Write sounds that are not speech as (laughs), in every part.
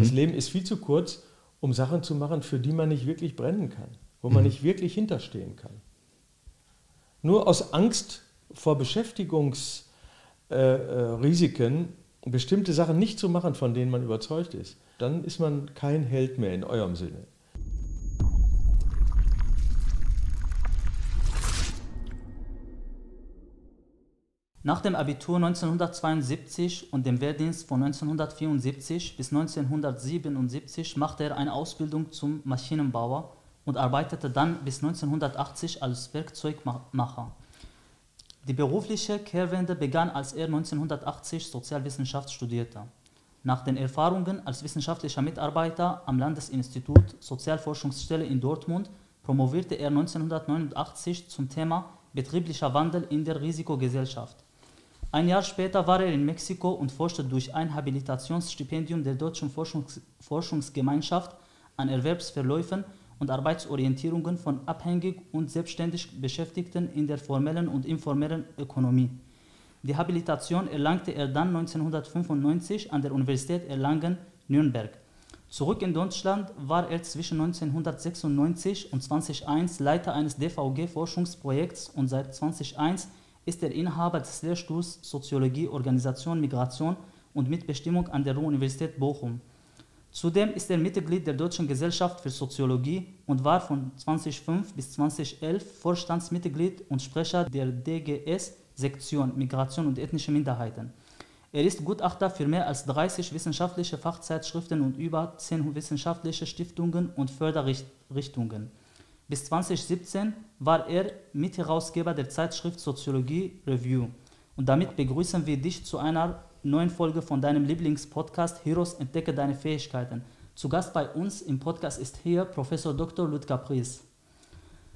Das Leben ist viel zu kurz, um Sachen zu machen, für die man nicht wirklich brennen kann, wo man nicht wirklich hinterstehen kann. Nur aus Angst vor Beschäftigungsrisiken äh, äh, bestimmte Sachen nicht zu machen, von denen man überzeugt ist, dann ist man kein Held mehr in eurem Sinne. Nach dem Abitur 1972 und dem Wehrdienst von 1974 bis 1977 machte er eine Ausbildung zum Maschinenbauer und arbeitete dann bis 1980 als Werkzeugmacher. Die berufliche Kehrwende begann, als er 1980 Sozialwissenschaft studierte. Nach den Erfahrungen als wissenschaftlicher Mitarbeiter am Landesinstitut Sozialforschungsstelle in Dortmund promovierte er 1989 zum Thema betrieblicher Wandel in der Risikogesellschaft. Ein Jahr später war er in Mexiko und forschte durch ein Habilitationsstipendium der Deutschen Forschungs Forschungsgemeinschaft an Erwerbsverläufen und Arbeitsorientierungen von abhängig und selbstständig Beschäftigten in der formellen und informellen Ökonomie. Die Habilitation erlangte er dann 1995 an der Universität Erlangen-Nürnberg. Zurück in Deutschland war er zwischen 1996 und 2001 Leiter eines DVG-Forschungsprojekts und seit 2001 ist er Inhaber des Lehrstuhls Soziologie, Organisation, Migration und Mitbestimmung an der Ruhr-Universität Bochum. Zudem ist er Mitglied der Deutschen Gesellschaft für Soziologie und war von 2005 bis 2011 Vorstandsmitglied und Sprecher der DGS Sektion Migration und ethnische Minderheiten. Er ist Gutachter für mehr als 30 wissenschaftliche Fachzeitschriften und über 10 wissenschaftliche Stiftungen und Förderrichtungen. Bis 2017 war er Mitherausgeber der Zeitschrift Soziologie Review. Und damit begrüßen wir dich zu einer neuen Folge von deinem Lieblingspodcast Heroes Entdecke deine Fähigkeiten. Zu Gast bei uns im Podcast ist hier Professor Dr. Ludger Pries.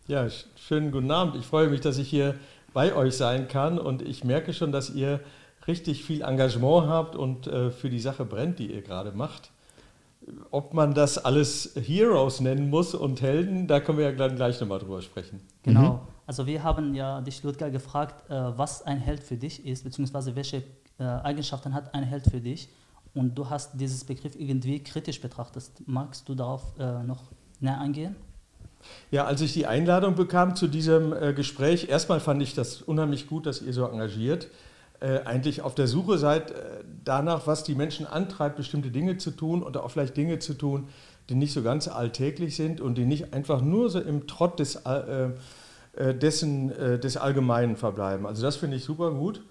Ja, schönen guten Abend. Ich freue mich, dass ich hier bei euch sein kann und ich merke schon, dass ihr richtig viel Engagement habt und äh, für die Sache brennt, die ihr gerade macht. Ob man das alles Heroes nennen muss und Helden, da können wir ja gleich nochmal drüber sprechen. Genau. Mhm. Also wir haben ja dich, Ludger, gefragt, äh, was ein Held für dich ist, beziehungsweise welche äh, Eigenschaften hat ein Held für dich. Und du hast dieses Begriff irgendwie kritisch betrachtet. Magst du darauf äh, noch näher eingehen? Ja, als ich die Einladung bekam zu diesem Gespräch, erstmal fand ich das unheimlich gut, dass ihr so engagiert äh, eigentlich auf der Suche seid äh, danach, was die Menschen antreibt, bestimmte Dinge zu tun oder auch vielleicht Dinge zu tun, die nicht so ganz alltäglich sind und die nicht einfach nur so im Trott des, äh, äh dessen, des Allgemeinen verbleiben. Also das finde ich super gut.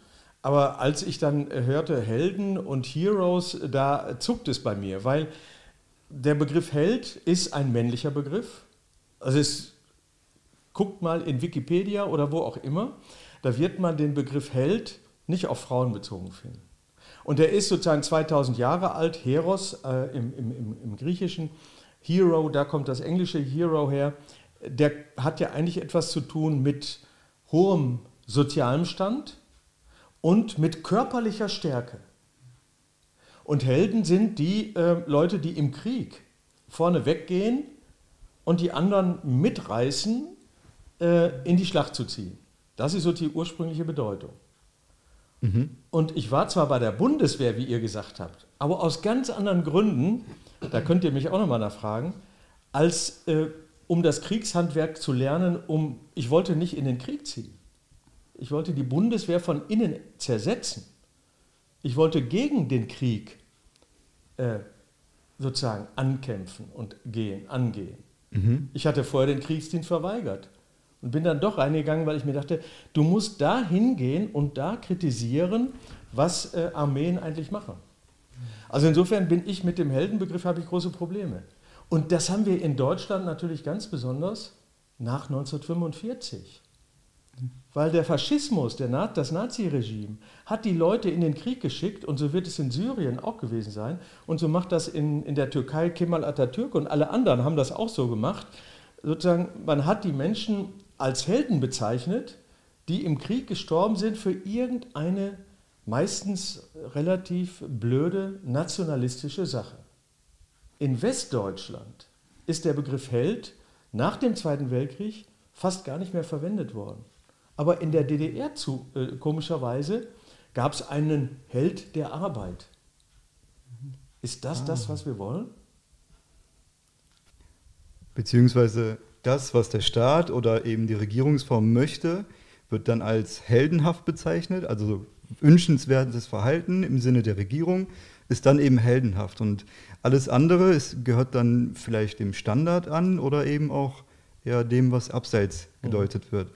Aber als ich dann hörte Helden und Heroes, da zuckt es bei mir, weil der Begriff Held ist ein männlicher Begriff. Also es, guckt mal in Wikipedia oder wo auch immer, da wird man den Begriff Held nicht auf Frauen bezogen finden. Und er ist sozusagen 2000 Jahre alt, Heros äh, im, im, im, Griechischen, Hero, da kommt das englische Hero her, der hat ja eigentlich etwas zu tun mit hohem sozialem Stand und mit körperlicher Stärke. Und Helden sind die äh, Leute, die im Krieg vorne weggehen und die anderen mitreißen, äh, in die Schlacht zu ziehen. Das ist so die ursprüngliche Bedeutung. Mhm. Und ich war zwar bei der Bundeswehr, wie ihr gesagt habt, aber aus ganz anderen Gründen, da könnt ihr mich auch nochmal nachfragen, als äh, um das Kriegshandwerk zu lernen, um, ich wollte nicht in den Krieg ziehen. Ich wollte die Bundeswehr von innen zersetzen. Ich wollte gegen den Krieg äh, sozusagen ankämpfen und gehen, angehen. Mhm. Ich hatte vorher den Kriegsdienst verweigert. Und bin dann doch reingegangen, weil ich mir dachte, du musst da hingehen und da kritisieren, was äh, Armeen eigentlich machen. Also insofern bin ich mit dem Heldenbegriff, habe ich große Probleme. Und das haben wir in Deutschland natürlich ganz besonders nach 1945. Weil der Faschismus, der Na das Naziregime, hat die Leute in den Krieg geschickt und so wird es in Syrien auch gewesen sein. Und so macht das in, in der Türkei Kemal Atatürk und alle anderen haben das auch so gemacht. Sozusagen, man hat die Menschen als Helden bezeichnet, die im Krieg gestorben sind für irgendeine meistens relativ blöde nationalistische Sache. In Westdeutschland ist der Begriff Held nach dem Zweiten Weltkrieg fast gar nicht mehr verwendet worden. Aber in der DDR zu, äh, komischerweise gab es einen Held der Arbeit. Ist das ah. das, was wir wollen? Beziehungsweise das, was der Staat oder eben die Regierungsform möchte, wird dann als heldenhaft bezeichnet, also wünschenswertes Verhalten im Sinne der Regierung ist dann eben heldenhaft. Und alles andere ist, gehört dann vielleicht dem Standard an oder eben auch ja, dem, was abseits mhm. gedeutet wird.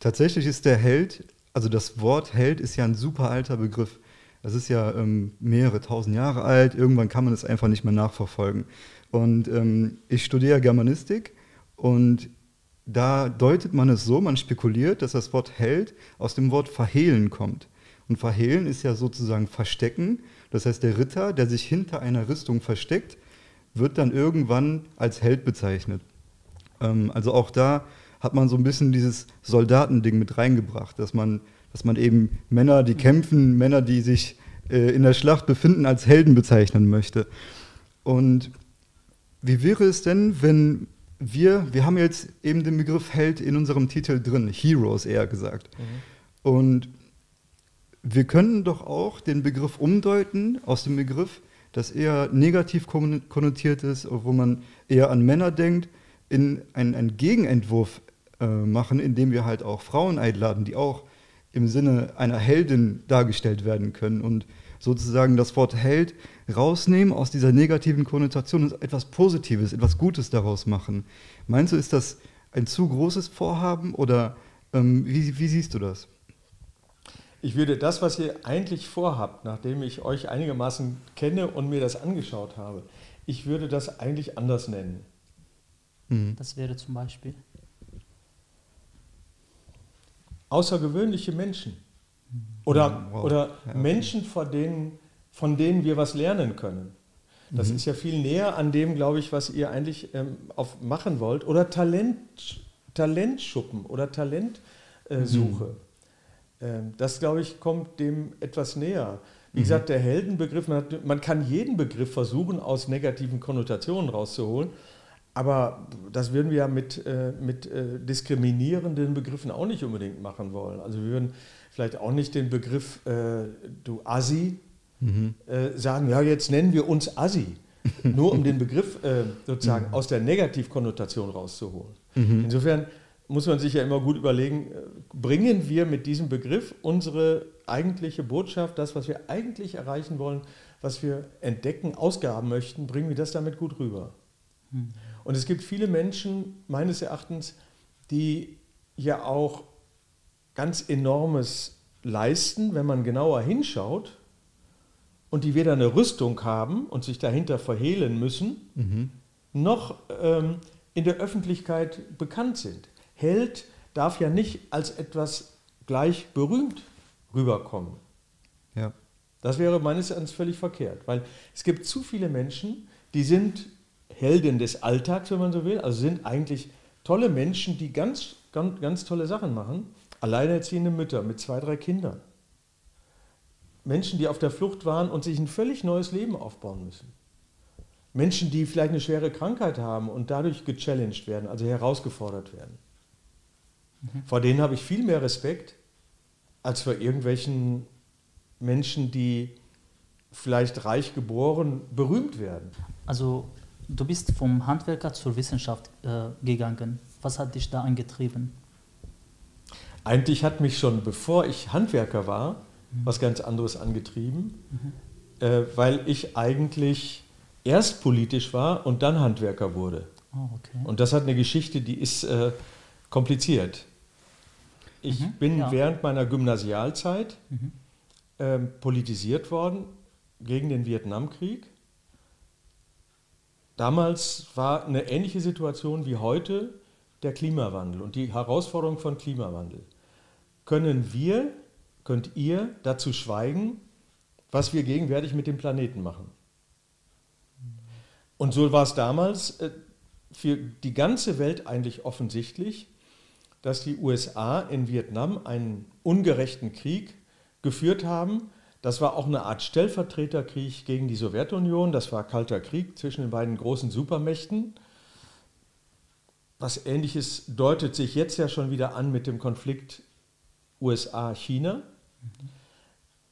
Tatsächlich ist der Held, also das Wort Held ist ja ein super alter Begriff. Das ist ja ähm, mehrere tausend Jahre alt. Irgendwann kann man es einfach nicht mehr nachverfolgen. Und ähm, ich studiere Germanistik und da deutet man es so, man spekuliert, dass das Wort Held aus dem Wort verhehlen kommt. Und verhehlen ist ja sozusagen verstecken. Das heißt, der Ritter, der sich hinter einer Rüstung versteckt, wird dann irgendwann als Held bezeichnet. Ähm, also auch da hat man so ein bisschen dieses Soldatending mit reingebracht, dass man, dass man eben Männer, die kämpfen, Männer, die sich äh, in der Schlacht befinden, als Helden bezeichnen möchte. Und wie wäre es denn, wenn wir, wir haben jetzt eben den Begriff Held in unserem Titel drin, Heroes eher gesagt. Mhm. Und wir können doch auch den Begriff umdeuten aus dem Begriff, das eher negativ konnotiert ist, wo man eher an Männer denkt, in einen, einen Gegenentwurf äh, machen, indem wir halt auch Frauen einladen, die auch im Sinne einer Heldin dargestellt werden können und sozusagen das Wort Held rausnehmen aus dieser negativen Konnotation und etwas Positives, etwas Gutes daraus machen. Meinst du, ist das ein zu großes Vorhaben oder ähm, wie, wie siehst du das? Ich würde das, was ihr eigentlich vorhabt, nachdem ich euch einigermaßen kenne und mir das angeschaut habe, ich würde das eigentlich anders nennen. Mhm. Das wäre zum Beispiel. Außergewöhnliche Menschen. Oder, wow. oder ja, okay. Menschen, von denen, von denen wir was lernen können. Das mhm. ist ja viel näher an dem, glaube ich, was ihr eigentlich ähm, auf machen wollt. Oder Talent, Talentschuppen oder Talentsuche. Äh, mhm. ähm, das, glaube ich, kommt dem etwas näher. Wie mhm. gesagt, der Heldenbegriff, man, hat, man, kann jeden Begriff versuchen, aus negativen Konnotationen rauszuholen. Aber das würden wir ja mit, äh, mit äh, diskriminierenden Begriffen auch nicht unbedingt machen wollen. Also wir würden vielleicht auch nicht den Begriff äh, du Assi mhm. äh, sagen, ja, jetzt nennen wir uns Assi. (laughs) Nur um den Begriff äh, sozusagen mhm. aus der Negativkonnotation rauszuholen. Mhm. Insofern muss man sich ja immer gut überlegen, äh, bringen wir mit diesem Begriff unsere eigentliche Botschaft, das, was wir eigentlich erreichen wollen, was wir entdecken, ausgaben möchten, bringen wir das damit gut rüber. Mhm. Und es gibt viele Menschen, meines Erachtens, die ja auch ganz enormes leisten, wenn man genauer hinschaut und die weder eine Rüstung haben und sich dahinter verhehlen müssen, mhm. noch ähm, in der Öffentlichkeit bekannt sind. Held darf ja nicht als etwas gleich berühmt rüberkommen. Ja. Das wäre meines Erachtens völlig verkehrt, weil es gibt zu viele Menschen, die sind Helden des Alltags, wenn man so will, also sind eigentlich tolle Menschen, die ganz, ganz, ganz tolle Sachen machen, Alleinerziehende Mütter mit zwei, drei Kindern. Menschen, die auf der Flucht waren und sich ein völlig neues Leben aufbauen müssen. Menschen, die vielleicht eine schwere Krankheit haben und dadurch gechallenged werden, also herausgefordert werden. Mhm. Vor denen habe ich viel mehr Respekt als vor irgendwelchen Menschen, die vielleicht reich geboren, berühmt werden. Also du bist vom Handwerker zur Wissenschaft äh, gegangen. Was hat dich da angetrieben? Eigentlich hat mich schon, bevor ich Handwerker war, mhm. was ganz anderes angetrieben, mhm. äh, weil ich eigentlich erst politisch war und dann Handwerker wurde. Oh, okay. Und das hat eine Geschichte, die ist äh, kompliziert. Ich mhm, bin ja. während meiner Gymnasialzeit mhm. äh, politisiert worden gegen den Vietnamkrieg. Damals war eine ähnliche Situation wie heute der Klimawandel und die Herausforderung von Klimawandel können wir, könnt ihr dazu schweigen, was wir gegenwärtig mit dem Planeten machen. Und so war es damals äh, für die ganze Welt eigentlich offensichtlich, dass die USA in Vietnam einen ungerechten Krieg geführt haben. Das war auch eine Art Stellvertreterkrieg gegen die Sowjetunion. Das war Kalter Krieg zwischen den beiden großen Supermächten. Was ähnliches deutet sich jetzt ja schon wieder an mit dem Konflikt USA, China.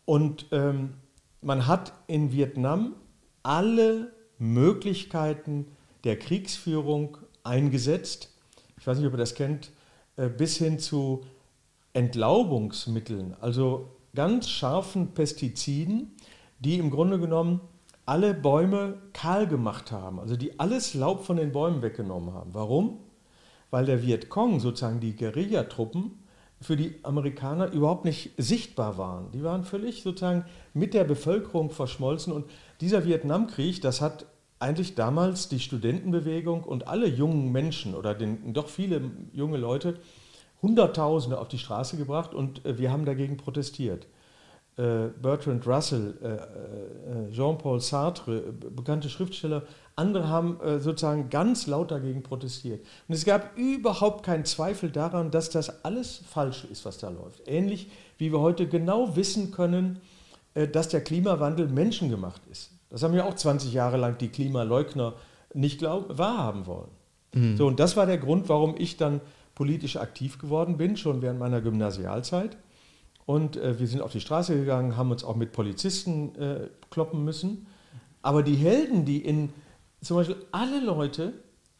Und ähm, man hat in Vietnam alle Möglichkeiten der Kriegsführung eingesetzt. Ich weiß nicht, ob ihr das kennt, äh, bis hin zu Entlaubungsmitteln, also ganz scharfen Pestiziden, die im Grunde genommen alle Bäume kahl gemacht haben, also die alles Laub von den Bäumen weggenommen haben. Warum? Weil der Vietcong, sozusagen die Guerillatruppen, für die Amerikaner überhaupt nicht sichtbar waren. Die waren völlig sozusagen mit der Bevölkerung verschmolzen. Und dieser Vietnamkrieg, das hat eigentlich damals die Studentenbewegung und alle jungen Menschen oder den, doch viele junge Leute, Hunderttausende auf die Straße gebracht und äh, wir haben dagegen protestiert. Äh, Bertrand Russell, äh, Jean-Paul Sartre, bekannte Schriftsteller, andere haben sozusagen ganz laut dagegen protestiert. Und es gab überhaupt keinen Zweifel daran, dass das alles falsch ist, was da läuft. Ähnlich wie wir heute genau wissen können, dass der Klimawandel menschengemacht ist. Das haben ja auch 20 Jahre lang die Klimaleugner nicht glaub, wahrhaben wollen. Mhm. So, und das war der Grund, warum ich dann politisch aktiv geworden bin, schon während meiner Gymnasialzeit. Und äh, wir sind auf die Straße gegangen, haben uns auch mit Polizisten äh, kloppen müssen. Aber die Helden, die in zum Beispiel alle Leute,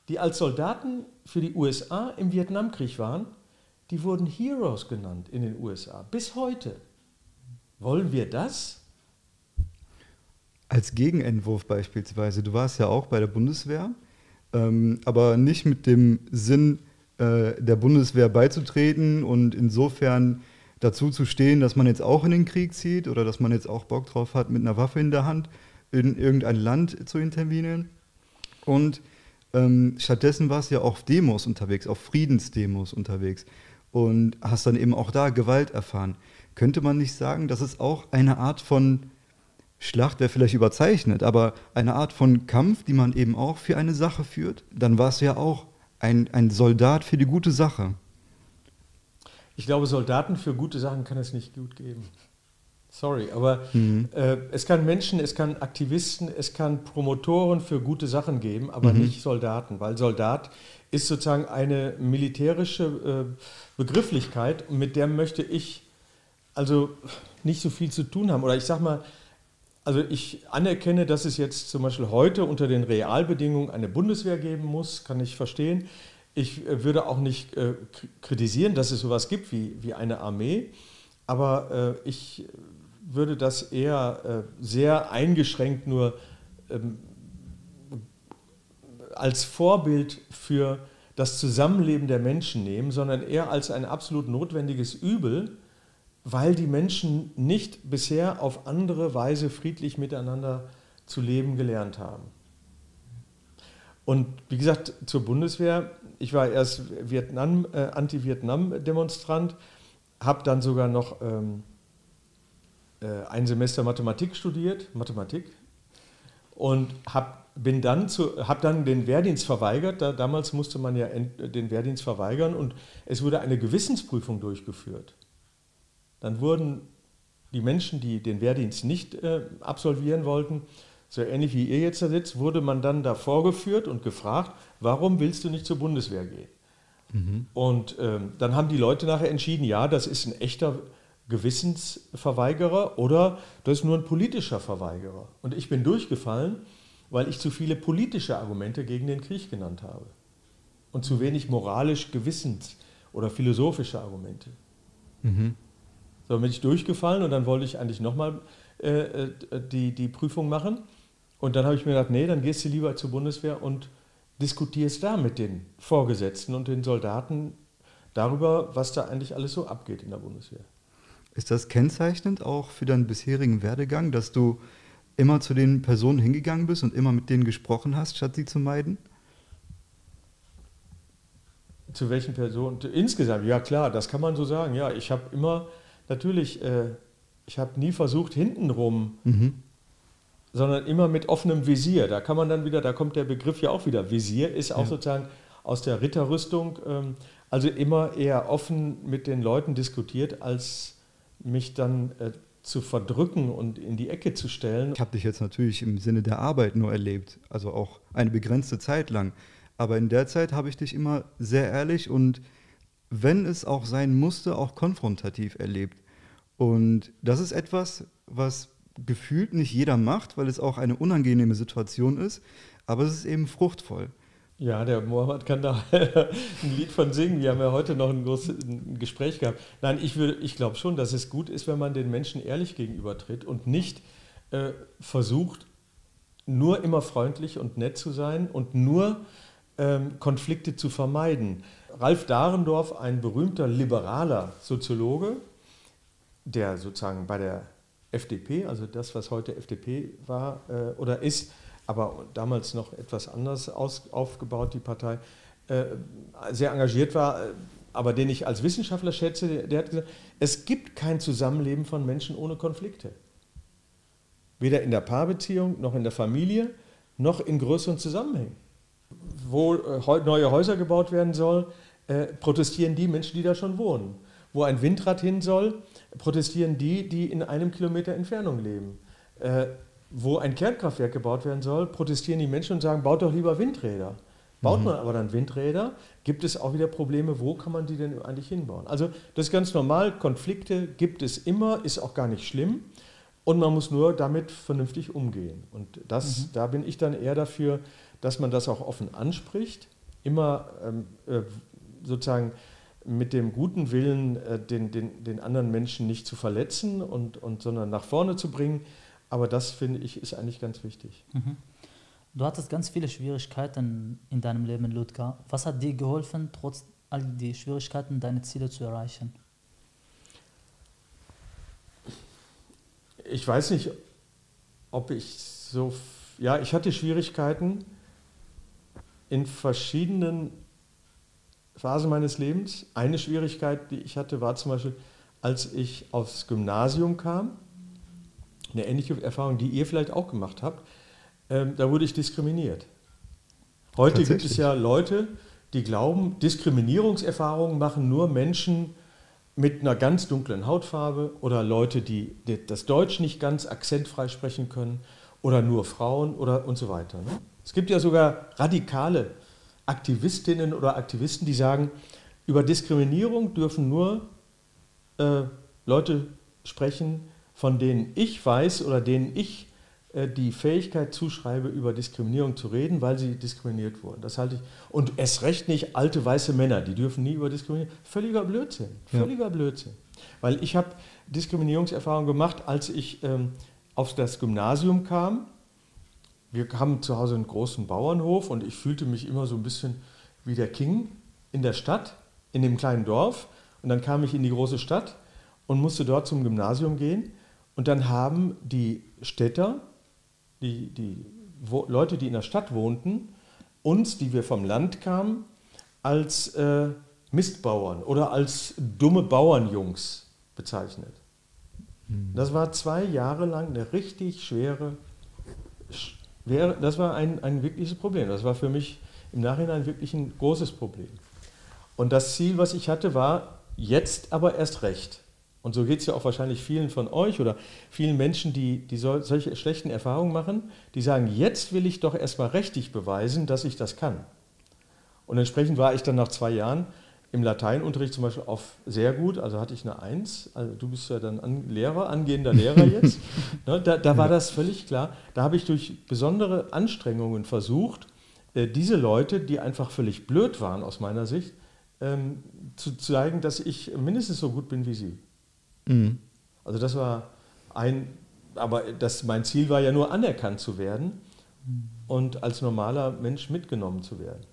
die als Soldaten für die USA im Vietnamkrieg waren, die wurden Heroes genannt in den USA. Bis heute. Wollen wir das? Als Gegenentwurf beispielsweise, du warst ja auch bei der Bundeswehr, ähm, aber nicht mit dem Sinn, äh, der Bundeswehr beizutreten und insofern dazu zu stehen, dass man jetzt auch in den Krieg zieht oder dass man jetzt auch Bock drauf hat, mit einer Waffe in der Hand in irgendein Land zu intervenieren. Und ähm, stattdessen warst du ja auf Demos unterwegs, auf Friedensdemos unterwegs und hast dann eben auch da Gewalt erfahren. Könnte man nicht sagen, dass es auch eine Art von Schlacht wäre vielleicht überzeichnet, aber eine Art von Kampf, die man eben auch für eine Sache führt? Dann warst du ja auch ein, ein Soldat für die gute Sache. Ich glaube, Soldaten für gute Sachen kann es nicht gut geben. Sorry, aber mhm. äh, es kann Menschen, es kann Aktivisten, es kann Promotoren für gute Sachen geben, aber mhm. nicht Soldaten, weil Soldat ist sozusagen eine militärische äh, Begrifflichkeit, mit der möchte ich also nicht so viel zu tun haben. Oder ich sage mal, also ich anerkenne, dass es jetzt zum Beispiel heute unter den Realbedingungen eine Bundeswehr geben muss, kann ich verstehen. Ich äh, würde auch nicht äh, kritisieren, dass es sowas gibt wie, wie eine Armee, aber äh, ich würde das eher äh, sehr eingeschränkt nur ähm, als Vorbild für das Zusammenleben der Menschen nehmen, sondern eher als ein absolut notwendiges Übel, weil die Menschen nicht bisher auf andere Weise friedlich miteinander zu leben gelernt haben. Und wie gesagt, zur Bundeswehr, ich war erst Vietnam, äh, Anti-Vietnam-Demonstrant, habe dann sogar noch ähm, äh, ein Semester Mathematik studiert, Mathematik, und hab, bin dann habe dann den Wehrdienst verweigert. Da, damals musste man ja den Wehrdienst verweigern und es wurde eine Gewissensprüfung durchgeführt. Dann wurden die Menschen, die den Wehrdienst nicht äh, absolvieren wollten, so ähnlich wie ihr jetzt da sitzt, wurde man dann da vorgeführt und gefragt, warum willst du nicht zur Bundeswehr gehen? Mhm. Und ähm, dann haben die Leute nachher entschieden, ja, das ist ein echter Gewissensverweigerer oder das ist nur ein politischer Verweigerer. Und ich bin durchgefallen, weil ich zu viele politische Argumente gegen den Krieg genannt habe und zu wenig moralisch gewissens- oder philosophische Argumente. Mhm. So bin ich durchgefallen und dann wollte ich eigentlich nochmal äh, äh, die, die Prüfung machen. Und dann habe ich mir gedacht, nee, dann gehst du lieber zur Bundeswehr und diskutierst da mit den Vorgesetzten und den Soldaten darüber, was da eigentlich alles so abgeht in der Bundeswehr. Ist das kennzeichnend auch für deinen bisherigen Werdegang, dass du immer zu den Personen hingegangen bist und immer mit denen gesprochen hast, statt sie zu meiden? Zu welchen Personen? Insgesamt, ja klar, das kann man so sagen. Ja, ich habe immer natürlich, äh, ich habe nie versucht, hintenrum, mhm. Sondern immer mit offenem Visier. Da kann man dann wieder, da kommt der Begriff ja auch wieder. Visier ist auch ja. sozusagen aus der Ritterrüstung, ähm, also immer eher offen mit den Leuten diskutiert, als mich dann äh, zu verdrücken und in die Ecke zu stellen. Ich habe dich jetzt natürlich im Sinne der Arbeit nur erlebt, also auch eine begrenzte Zeit lang. Aber in der Zeit habe ich dich immer sehr ehrlich und wenn es auch sein musste, auch konfrontativ erlebt. Und das ist etwas, was gefühlt nicht jeder macht, weil es auch eine unangenehme Situation ist, aber es ist eben fruchtvoll. Ja, der Mohammed kann da (laughs) ein Lied von singen. Wir haben ja heute noch ein, großes, Gespräch gehabt. Nein, ich, ich glaube schon, dass es gut ist, wenn man den Menschen ehrlich gegenübertritt und nicht äh, versucht, nur immer freundlich und nett zu sein und nur ähm, Konflikte zu vermeiden. Ralf Dahrendorf, ein berühmter liberaler Soziologe, der sozusagen bei der FDP, also das, was heute FDP war äh, oder ist, aber damals noch etwas anders aus, aufgebaut, die Partei, äh, sehr engagiert war, äh, aber den ich als Wissenschaftler schätze, der, der hat gesagt, es gibt kein Zusammenleben von Menschen ohne Konflikte. Weder in der Paarbeziehung, noch in der Familie, noch in größeren Zusammenhängen. Wo äh, neue Häuser gebaut werden sollen, äh, protestieren die Menschen, die da schon wohnen. Wo ein Windrad hin soll, protestieren die, die in einem Kilometer Entfernung leben. Äh, wo ein Kernkraftwerk gebaut werden soll, protestieren die Menschen und sagen, baut doch lieber Windräder. Baut mhm. man aber dann Windräder, gibt es auch wieder Probleme, wo kann man die denn eigentlich hinbauen? Also das ist ganz normal, Konflikte gibt es immer, ist auch gar nicht schlimm und man muss nur damit vernünftig umgehen. Und das, mhm. da bin ich dann eher dafür, dass man das auch offen anspricht, immer ähm, äh, sozusagen mit dem guten Willen, äh, den, den, den anderen Menschen nicht zu verletzen, und, und, sondern nach vorne zu bringen. Aber das finde ich ist eigentlich ganz wichtig. Mhm. Du hattest ganz viele Schwierigkeiten in deinem Leben, Ludger. Was hat dir geholfen, trotz all die Schwierigkeiten deine Ziele zu erreichen? Ich weiß nicht, ob ich so. Ja, ich hatte Schwierigkeiten in verschiedenen Phasen meines Lebens. Eine Schwierigkeit, die ich hatte, war zum Beispiel, als ich aufs Gymnasium kam eine ähnliche Erfahrung, die ihr vielleicht auch gemacht habt. Ähm, da wurde ich diskriminiert. Heute gibt es ja Leute, die glauben, Diskriminierungserfahrungen machen nur Menschen mit einer ganz dunklen Hautfarbe oder Leute, die das Deutsch nicht ganz akzentfrei sprechen können oder nur Frauen oder und so weiter. Ne? Es gibt ja sogar radikale Aktivistinnen oder Aktivisten, die sagen, über Diskriminierung dürfen nur äh, Leute sprechen, von denen ich weiß oder denen ich äh, die Fähigkeit zuschreibe, über Diskriminierung zu reden, weil sie diskriminiert wurden. Das halte ich. Und es recht nicht alte weiße Männer, die dürfen nie über Diskriminierung. Völliger Blödsinn. Völliger ja. Blödsinn. Weil ich habe Diskriminierungserfahrung gemacht, als ich ähm, auf das Gymnasium kam. Wir haben zu Hause einen großen Bauernhof und ich fühlte mich immer so ein bisschen wie der King in der Stadt, in dem kleinen Dorf. Und dann kam ich in die große Stadt und musste dort zum Gymnasium gehen. Und dann haben die Städter, die, die Leute, die in der Stadt wohnten, uns, die wir vom Land kamen, als äh, Mistbauern oder als dumme Bauernjungs bezeichnet. Hm. Das war zwei Jahre lang eine richtig schwere, schwere das war ein, ein wirkliches Problem. Das war für mich im Nachhinein wirklich ein großes Problem. Und das Ziel, was ich hatte, war jetzt aber erst recht. Und so geht es ja auch wahrscheinlich vielen von euch oder vielen Menschen, die, die solche schlechten Erfahrungen machen, die sagen, jetzt will ich doch erstmal richtig beweisen, dass ich das kann. Und entsprechend war ich dann nach zwei Jahren im Lateinunterricht zum Beispiel auf sehr gut, also hatte ich eine Eins, also du bist ja dann an, Lehrer, angehender Lehrer jetzt, (laughs) ne, da, da, war das völlig klar. Da habe ich durch besondere Anstrengungen versucht, äh, diese Leute, die einfach völlig blöd waren aus meiner Sicht, ähm, zu zeigen, dass ich mindestens so gut bin wie sie. Mhm. Also das war ein, aber das, mein Ziel war ja nur anerkannt zu werden und als normaler Mensch mitgenommen zu werden.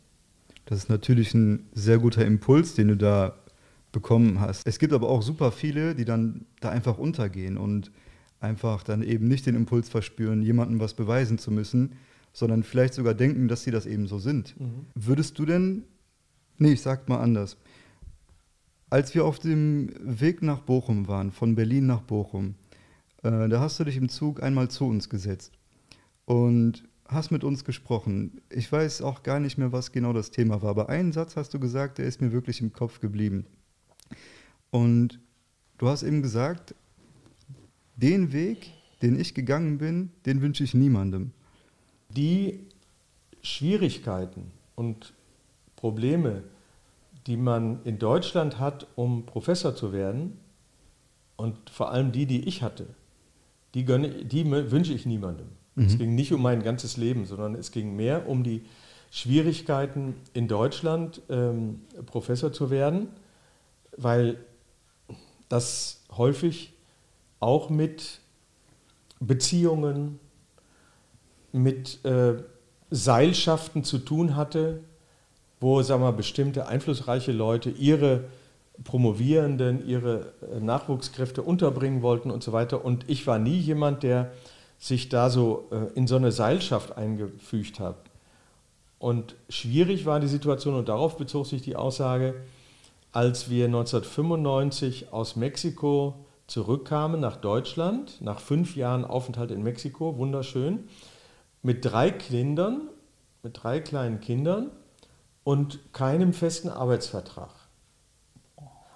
Das ist natürlich ein sehr guter Impuls, den du da bekommen hast. Es gibt aber auch super viele, die dann da einfach untergehen und einfach dann eben nicht den Impuls verspüren, jemandem was beweisen zu müssen, sondern vielleicht sogar denken, dass sie das eben so sind. Mhm. Würdest du denn, nee, ich sag mal anders, als wir auf dem Weg nach Bochum waren, von Berlin nach Bochum, äh, da hast du dich im Zug einmal zu uns gesetzt und hast mit uns gesprochen. Ich weiß auch gar nicht mehr, was genau das Thema war, aber einen Satz hast du gesagt, der ist mir wirklich im Kopf geblieben. Und du hast eben gesagt, den Weg, den ich gegangen bin, den wünsche ich niemandem. Die Schwierigkeiten und Probleme, die man in Deutschland hat, um Professor zu werden, und vor allem die, die ich hatte, die, gönne, die wünsche ich niemandem. Mhm. Es ging nicht um mein ganzes Leben, sondern es ging mehr um die Schwierigkeiten in Deutschland, ähm, Professor zu werden, weil das häufig auch mit Beziehungen, mit äh, Seilschaften zu tun hatte, wo sagen wir, bestimmte einflussreiche Leute ihre Promovierenden, ihre äh, Nachwuchskräfte unterbringen wollten und so weiter. Und ich war nie jemand, der sich da so äh, in so eine Seilschaft eingefügt hat. Und schwierig war die Situation, und darauf bezog sich die Aussage, als wir 1995 aus Mexiko zurückkamen nach Deutschland, nach fünf Jahren Aufenthalt in Mexiko, wunderschön, mit drei Kindern, mit drei kleinen Kindern und keinem festen Arbeitsvertrag.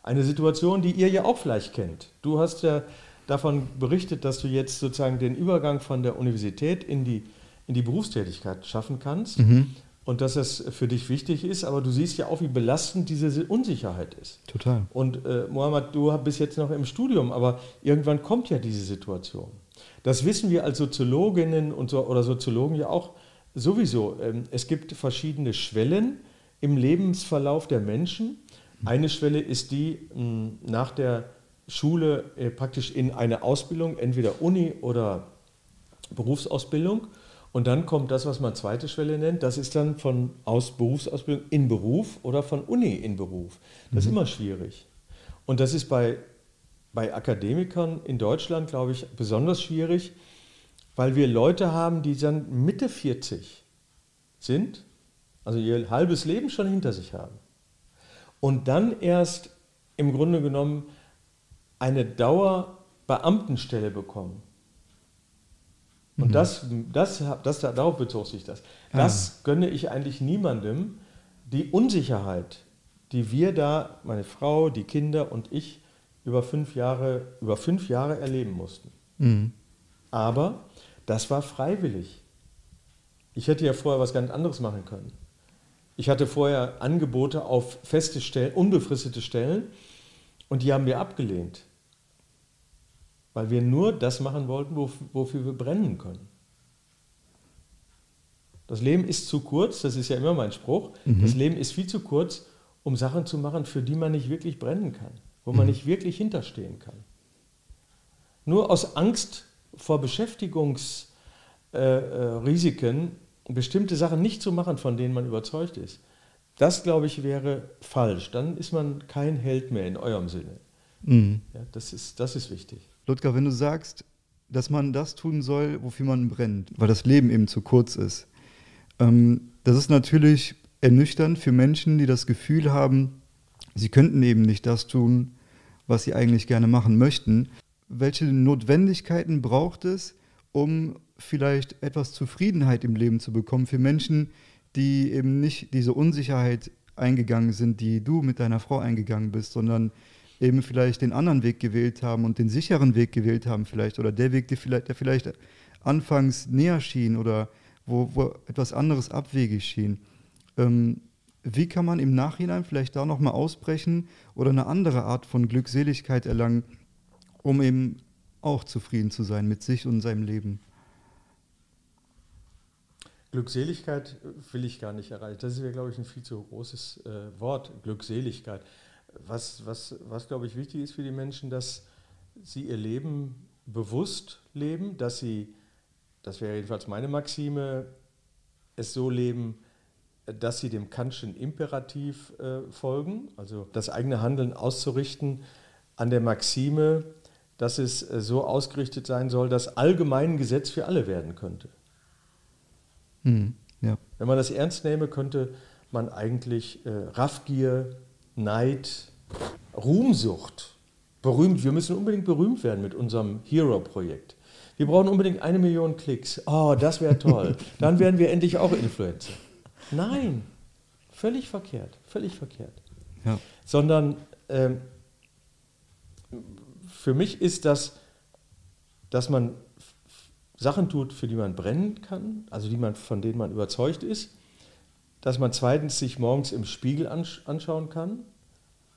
Eine Situation, die ihr ja auch vielleicht kennt. Du hast ja davon berichtet, dass du jetzt sozusagen den Übergang von der Universität in die, in die Berufstätigkeit schaffen kannst mhm. und dass das für dich wichtig ist, aber du siehst ja auch, wie belastend diese Unsicherheit ist. Total. Und äh, Mohammed, du bist jetzt noch im Studium, aber irgendwann kommt ja diese Situation. Das wissen wir als Soziologinnen und so, oder Soziologen ja auch sowieso. Ähm, es gibt verschiedene Schwellen im Lebensverlauf der Menschen. Eine Schwelle ist die nach der Schule äh, praktisch in eine Ausbildung, entweder Uni oder Berufsausbildung. Und dann kommt das, was man zweite Schwelle nennt, das ist dann von Aus Berufsausbildung in Beruf oder von Uni in Beruf. Das ist mhm. immer schwierig. Und das ist bei, bei Akademikern in Deutschland, glaube ich, besonders schwierig, weil wir Leute haben, die dann Mitte 40 sind, also ihr halbes Leben schon hinter sich haben. Und dann erst im Grunde genommen eine Dauerbeamtenstelle bekommen. Und mhm. das, das, das, darauf bezog sich das. Das ah. gönne ich eigentlich niemandem. Die Unsicherheit, die wir da, meine Frau, die Kinder und ich, über fünf Jahre, über fünf Jahre erleben mussten. Mhm. Aber das war freiwillig. Ich hätte ja vorher was ganz anderes machen können. Ich hatte vorher Angebote auf feste Stellen, unbefristete Stellen und die haben wir abgelehnt. Weil wir nur das machen wollten, wofür wir brennen können. Das Leben ist zu kurz, das ist ja immer mein Spruch. Mhm. Das Leben ist viel zu kurz, um Sachen zu machen, für die man nicht wirklich brennen kann, wo man mhm. nicht wirklich hinterstehen kann. Nur aus Angst vor Beschäftigungsrisiken äh, äh, bestimmte Sachen nicht zu machen, von denen man überzeugt ist, das, glaube ich, wäre falsch. Dann ist man kein Held mehr in eurem Sinne. Mhm. Ja, das, ist, das ist wichtig. Ludger, wenn du sagst, dass man das tun soll, wofür man brennt, weil das Leben eben zu kurz ist, ähm, das ist natürlich ernüchternd für Menschen, die das Gefühl haben, sie könnten eben nicht das tun, was sie eigentlich gerne machen möchten. Welche Notwendigkeiten braucht es, um vielleicht etwas Zufriedenheit im Leben zu bekommen für Menschen, die eben nicht diese Unsicherheit eingegangen sind, die du mit deiner Frau eingegangen bist, sondern eben vielleicht den anderen Weg gewählt haben und den sicheren Weg gewählt haben vielleicht oder der Weg, der vielleicht, der vielleicht anfangs näher schien oder wo, wo etwas anderes abwegig schien. Ähm, wie kann man im Nachhinein vielleicht da nochmal ausbrechen oder eine andere Art von Glückseligkeit erlangen, um eben auch zufrieden zu sein mit sich und seinem Leben? Glückseligkeit will ich gar nicht erreichen. Das ist ja, glaube ich, ein viel zu großes äh, Wort, Glückseligkeit. Was, was, was, glaube ich, wichtig ist für die Menschen, dass sie ihr Leben bewusst leben, dass sie, das wäre jedenfalls meine Maxime, es so leben, dass sie dem Kantschen Imperativ äh, folgen, also das eigene Handeln auszurichten an der Maxime, dass es äh, so ausgerichtet sein soll, dass allgemein Gesetz für alle werden könnte. Mhm. Ja. Wenn man das ernst nehme, könnte man eigentlich äh, Raffgier, Neid, Ruhmsucht, berühmt, wir müssen unbedingt berühmt werden mit unserem Hero-Projekt. Wir brauchen unbedingt eine Million Klicks. Oh, das wäre toll. (laughs) Dann werden wir endlich auch Influencer. Nein, völlig verkehrt, völlig verkehrt. Ja. Sondern ähm, für mich ist das, dass man Sachen tut, für die man brennen kann, also die man, von denen man überzeugt ist, dass man zweitens sich morgens im Spiegel anschauen kann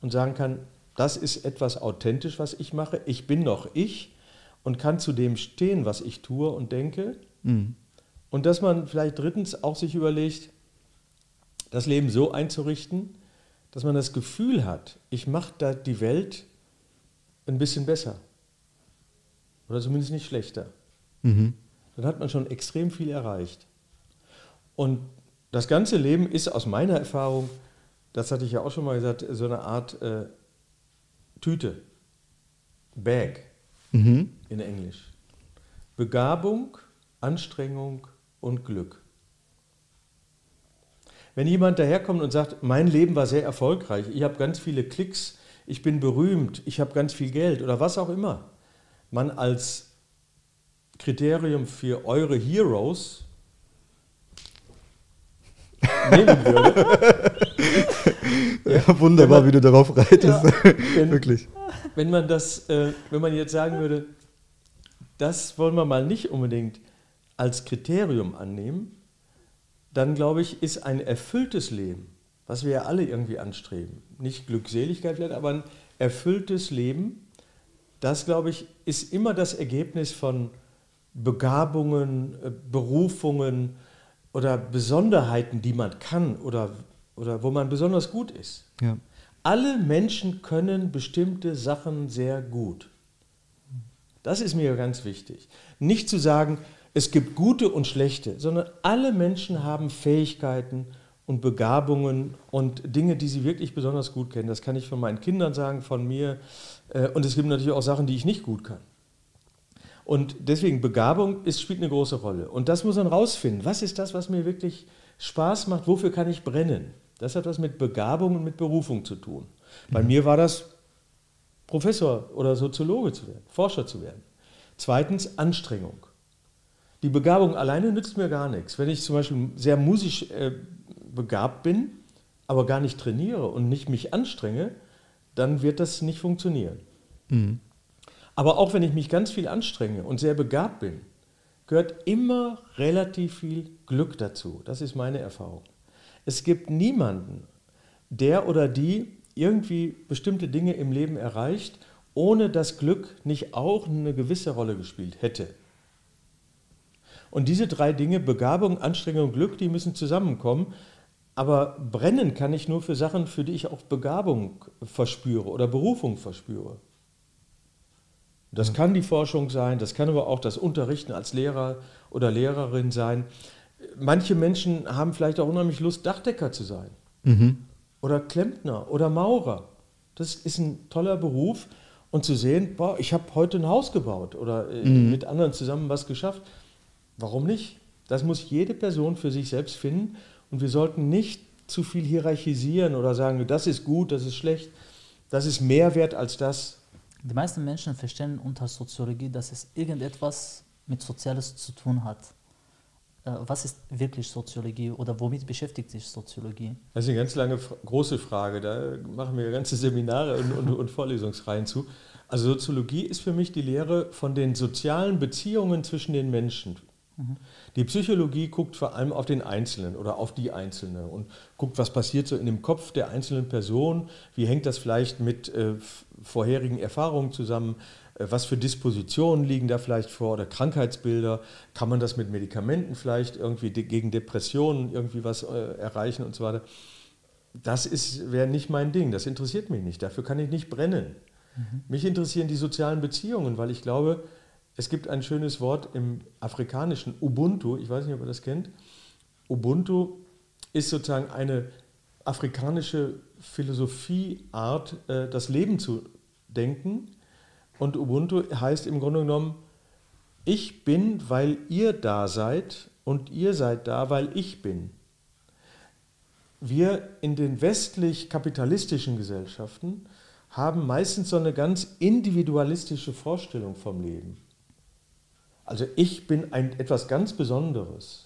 und sagen kann, das ist etwas authentisch, was ich mache, ich bin noch ich und kann zu dem stehen, was ich tue und denke. Mhm. Und dass man vielleicht drittens auch sich überlegt, das Leben so einzurichten, dass man das Gefühl hat, ich mache da die Welt ein bisschen besser. Oder zumindest nicht schlechter. Mhm. Dann hat man schon extrem viel erreicht. Und das ganze Leben ist aus meiner Erfahrung, das hatte ich ja auch schon mal gesagt, so eine Art äh, Tüte. Bag mhm. in Englisch. Begabung, Anstrengung und Glück. Wenn jemand daherkommt und sagt, mein Leben war sehr erfolgreich, ich habe ganz viele Klicks, ich bin berühmt, ich habe ganz viel Geld oder was auch immer, man als Kriterium für eure Heroes nehmen würde. (laughs) ja, wunderbar, man, wie du darauf reitest. Ja, wenn, (laughs) Wirklich. Wenn man das, äh, wenn man jetzt sagen würde, das wollen wir mal nicht unbedingt als Kriterium annehmen, dann glaube ich, ist ein erfülltes Leben, was wir ja alle irgendwie anstreben, nicht Glückseligkeit vielleicht, aber ein erfülltes Leben, das glaube ich, ist immer das Ergebnis von Begabungen, äh, Berufungen oder Besonderheiten, die man kann oder, oder wo man besonders gut ist. Ja. Alle Menschen können bestimmte Sachen sehr gut. Das ist mir ganz wichtig. Nicht zu sagen, es gibt gute und schlechte, sondern alle Menschen haben Fähigkeiten und Begabungen und Dinge, die sie wirklich besonders gut kennen. Das kann ich von meinen Kindern sagen, von mir. Äh, und es gibt natürlich auch Sachen, die ich nicht gut kann. Und deswegen Begabung ist, spielt eine große Rolle. Und das muss man rausfinden. Was ist das, was mir wirklich Spaß macht? Wofür kann ich brennen? Das hat was mit Begabung und mit Berufung zu tun. Bei mhm. mir war das Professor oder Soziologe zu werden, Forscher zu werden. Zweitens Anstrengung. Die Begabung alleine nützt mir gar nichts. Wenn ich zum Beispiel sehr musisch äh, begabt bin, aber gar nicht trainiere und nicht mich anstrenge, dann wird das nicht funktionieren. Mhm. Aber auch wenn ich mich ganz viel anstrenge und sehr begabt bin, gehört immer relativ viel Glück dazu. Das ist meine Erfahrung. Es gibt niemanden, der oder die irgendwie bestimmte Dinge im Leben erreicht, ohne dass Glück nicht auch eine gewisse Rolle gespielt hätte. Und diese drei Dinge, Begabung, Anstrengung und Glück, die müssen zusammenkommen. Aber brennen kann ich nur für Sachen, für die ich auch Begabung verspüre oder Berufung verspüre. Das kann die Forschung sein, das kann aber auch das Unterrichten als Lehrer oder Lehrerin sein. Manche Menschen haben vielleicht auch unheimlich Lust, Dachdecker zu sein. Mhm. Oder Klempner oder Maurer. Das ist ein toller Beruf. Und zu sehen, boah, ich habe heute ein Haus gebaut oder äh, mhm. mit anderen zusammen was geschafft. Warum nicht? Das muss jede Person für sich selbst finden und wir sollten nicht zu viel hierarchisieren oder sagen, das ist gut, das ist schlecht, das ist mehr wert als das. Die meisten Menschen verstehen unter Soziologie, dass es irgendetwas mit Soziales zu tun hat. Äh, was ist wirklich Soziologie oder womit beschäftigt sich Soziologie? Das ist eine ganz lange, große Frage. Da machen wir ganze Seminare und, und, und Vorlesungsreihen zu. Also Soziologie ist für mich die Lehre von den sozialen Beziehungen zwischen den Menschen, die Psychologie guckt vor allem auf den Einzelnen oder auf die Einzelne und guckt, was passiert so in dem Kopf der einzelnen Person, wie hängt das vielleicht mit äh, vorherigen Erfahrungen zusammen, äh, was für Dispositionen liegen da vielleicht vor oder Krankheitsbilder, kann man das mit Medikamenten vielleicht irgendwie de gegen Depressionen irgendwie was äh, erreichen und so weiter. Das wäre nicht mein Ding, das interessiert mich nicht, dafür kann ich nicht brennen. Mhm. Mich interessieren die sozialen Beziehungen, weil ich glaube, es gibt ein schönes Wort im afrikanischen, Ubuntu, ich weiß nicht, ob ihr das kennt. Ubuntu ist sozusagen eine afrikanische Philosophieart, äh, das Leben zu denken. Und Ubuntu heißt im Grunde genommen, ich bin, weil ihr da seid und ihr seid da, weil ich bin. Wir in den westlich-kapitalistischen Gesellschaften haben meistens so eine ganz individualistische Vorstellung vom Leben. Also ich bin ein etwas ganz Besonderes,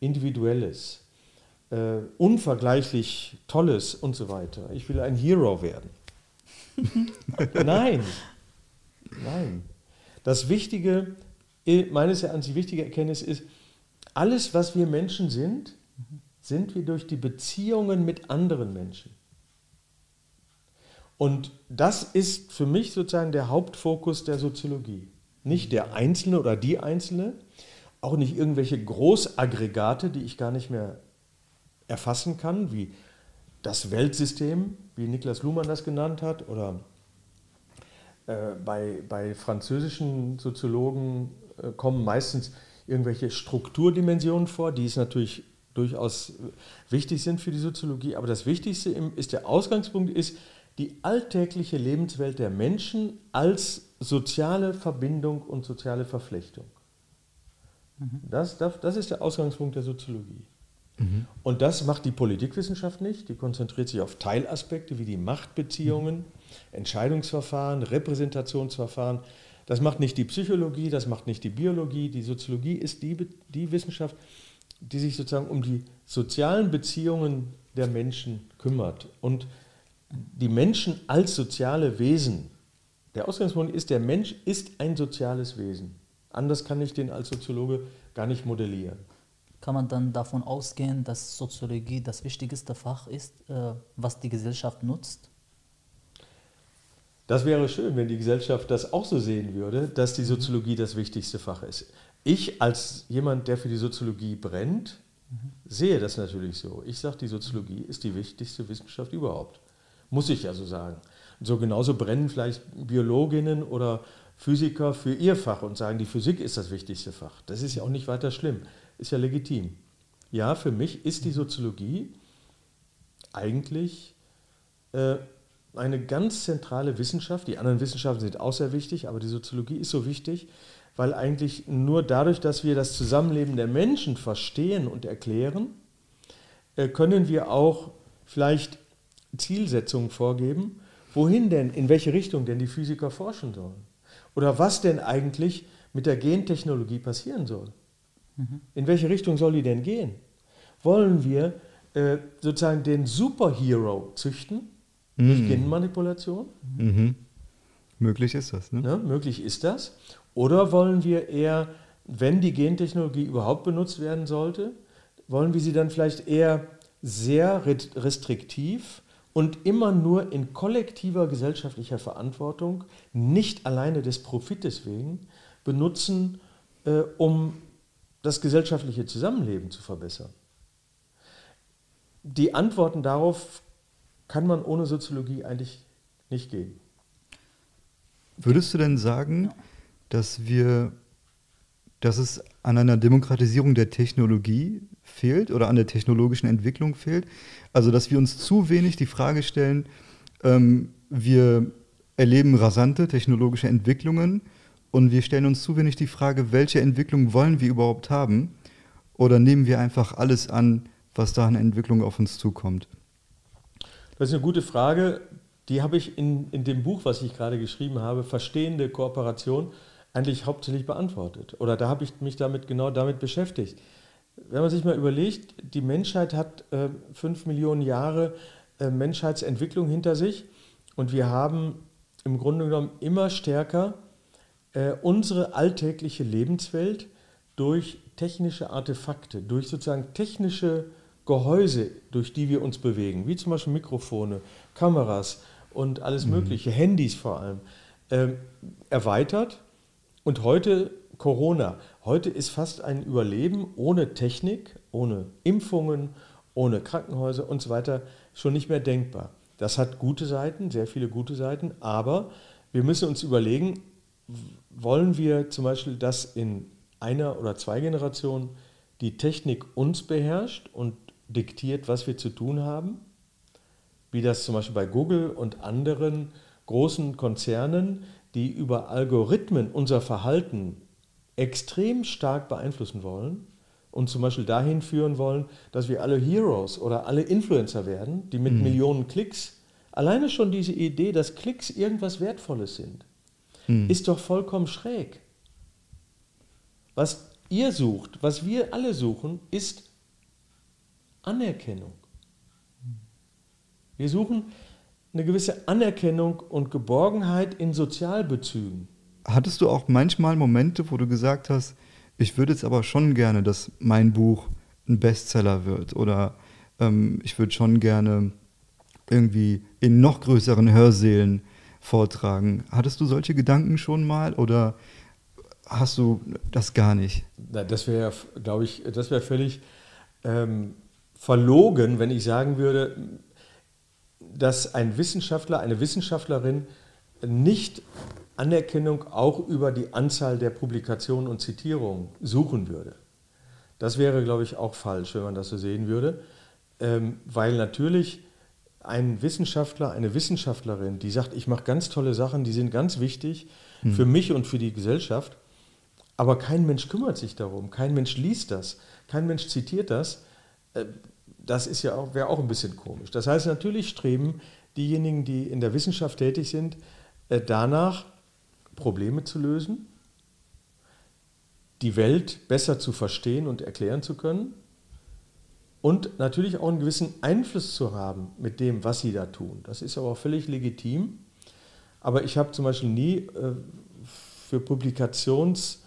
Individuelles, äh, unvergleichlich Tolles und so weiter. Ich will ein Hero werden. (laughs) nein, nein. Das Wichtige, meines Erachtens die wichtige Erkenntnis ist, alles, was wir Menschen sind, sind wir durch die Beziehungen mit anderen Menschen. Und das ist für mich sozusagen der Hauptfokus der Soziologie. Nicht der Einzelne oder die Einzelne, auch nicht irgendwelche Großaggregate, die ich gar nicht mehr erfassen kann, wie das Weltsystem, wie Niklas Luhmann das genannt hat, oder äh, bei, bei französischen Soziologen äh, kommen meistens irgendwelche Strukturdimensionen vor, die es natürlich durchaus wichtig sind für die Soziologie. Aber das Wichtigste ist, der Ausgangspunkt ist die alltägliche Lebenswelt der Menschen als soziale Verbindung und soziale Verflechtung. Mhm. Das, das, das ist der Ausgangspunkt der Soziologie. Mhm. Und das macht die Politikwissenschaft nicht. Die konzentriert sich auf Teilaspekte wie die Machtbeziehungen, mhm. Entscheidungsverfahren, Repräsentationsverfahren. Das macht nicht die Psychologie, das macht nicht die Biologie. Die Soziologie ist die, die Wissenschaft, die sich sozusagen um die sozialen Beziehungen der Menschen kümmert und die Menschen als soziale Wesen. Der Ausgangspunkt ist, der Mensch ist ein soziales Wesen. Anders kann ich den als Soziologe gar nicht modellieren. Kann man dann davon ausgehen, dass Soziologie das wichtigste Fach ist, äh, was die Gesellschaft nutzt? Das wäre schön, wenn die Gesellschaft das auch so sehen würde, dass die Soziologie das wichtigste Fach ist. Ich als jemand, der für die Soziologie brennt, sehe das natürlich so. Ich sage, die Soziologie ist die wichtigste Wissenschaft überhaupt. Muss ich ja so sagen. So genauso brennen vielleicht Biologinnen oder Physiker für ihr Fach und sagen, die Physik ist das wichtigste Fach. Das ist ja auch nicht weiter schlimm. Ist ja legitim. Ja, für mich ist die Soziologie eigentlich äh, eine ganz zentrale Wissenschaft. Die anderen Wissenschaften sind auch sehr wichtig, aber die Soziologie ist so wichtig, weil eigentlich nur dadurch, dass wir das Zusammenleben der Menschen verstehen und erklären, äh, können wir auch vielleicht Zielsetzungen vorgeben, wohin denn, in welche Richtung denn die Physiker forschen sollen. Oder was denn eigentlich mit der Gentechnologie passieren soll. Mhm. In welche Richtung soll die denn gehen? Wollen wir äh, sozusagen den Superhero züchten mhm. durch Genmanipulation? Mhm. Möglich ist das. Ne? Ja, möglich ist das. Oder wollen wir eher, wenn die Gentechnologie überhaupt benutzt werden sollte, wollen wir sie dann vielleicht eher sehr restriktiv und immer nur in kollektiver gesellschaftlicher Verantwortung, nicht alleine des Profites wegen, benutzen, äh, um das gesellschaftliche Zusammenleben zu verbessern? Die Antworten darauf kann man ohne Soziologie eigentlich nicht geben. Würdest du denn sagen, dass wir, dass es an einer Demokratisierung der Technologie fehlt oder an der technologischen Entwicklung fehlt? Also, dass wir uns zu wenig die Frage stellen, ähm, wir erleben rasante technologische Entwicklungen und wir stellen uns zu wenig die Frage, welche Entwicklung wollen wir überhaupt haben? Oder nehmen wir einfach alles an, was da an Entwicklung auf uns zukommt? Das ist eine gute Frage. Die habe ich in, in dem Buch, was ich gerade geschrieben habe, Verstehende Kooperation, eigentlich hauptsächlich beantwortet. Oder da habe ich mich damit genau damit beschäftigt. Wenn man sich mal überlegt, die Menschheit hat äh, fünf Millionen Jahre äh, Menschheitsentwicklung hinter sich und wir haben im Grunde genommen immer stärker äh, unsere alltägliche Lebenswelt durch technische Artefakte, durch sozusagen technische Gehäuse, durch die wir uns bewegen, wie zum Beispiel Mikrofone, Kameras und alles mhm. Mögliche, Handys vor allem, äh, erweitert. Und heute Corona. Heute ist fast ein Überleben ohne Technik, ohne Impfungen, ohne Krankenhäuser und so weiter schon nicht mehr denkbar. Das hat gute Seiten, sehr viele gute Seiten, aber wir müssen uns überlegen, wollen wir zum Beispiel, dass in einer oder zwei Generationen die Technik uns beherrscht und diktiert, was wir zu tun haben, wie das zum Beispiel bei Google und anderen großen Konzernen, die über Algorithmen unser Verhalten extrem stark beeinflussen wollen und zum Beispiel dahin führen wollen, dass wir alle Heroes oder alle Influencer werden, die mit mhm. Millionen Klicks, alleine schon diese Idee, dass Klicks irgendwas Wertvolles sind, hm. ist doch vollkommen schräg. Was ihr sucht, was wir alle suchen, ist Anerkennung. Wir suchen eine gewisse Anerkennung und Geborgenheit in Sozialbezügen. Hattest du auch manchmal Momente, wo du gesagt hast, ich würde jetzt aber schon gerne, dass mein Buch ein Bestseller wird oder ähm, ich würde schon gerne irgendwie in noch größeren Hörsälen vortragen. Hattest du solche Gedanken schon mal oder hast du das gar nicht? Na, das wäre, glaube ich, das wäre völlig ähm, verlogen, wenn ich sagen würde, dass ein Wissenschaftler, eine Wissenschaftlerin nicht Anerkennung auch über die Anzahl der Publikationen und Zitierungen suchen würde. Das wäre, glaube ich, auch falsch, wenn man das so sehen würde, ähm, weil natürlich ein Wissenschaftler, eine Wissenschaftlerin, die sagt, ich mache ganz tolle Sachen, die sind ganz wichtig hm. für mich und für die Gesellschaft, aber kein Mensch kümmert sich darum, kein Mensch liest das, kein Mensch zitiert das, äh, das ist ja auch, wäre auch ein bisschen komisch. Das heißt, natürlich streben diejenigen, die in der Wissenschaft tätig sind, äh, danach, Probleme zu lösen, die Welt besser zu verstehen und erklären zu können und natürlich auch einen gewissen Einfluss zu haben mit dem, was sie da tun. Das ist aber auch völlig legitim. Aber ich habe zum Beispiel nie äh, für Publikationsweisen,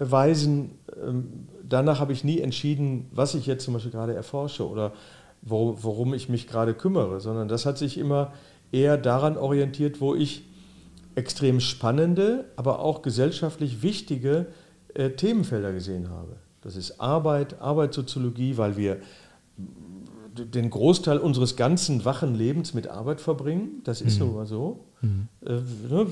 ähm, danach habe ich nie entschieden, was ich jetzt zum Beispiel gerade erforsche oder wo, worum ich mich gerade kümmere, sondern das hat sich immer eher daran orientiert, wo ich extrem spannende, aber auch gesellschaftlich wichtige äh, Themenfelder gesehen habe. Das ist Arbeit, Arbeitssoziologie, weil wir den Großteil unseres ganzen wachen Lebens mit Arbeit verbringen. Das ist mhm. nun mal so. Mhm. Äh, ne,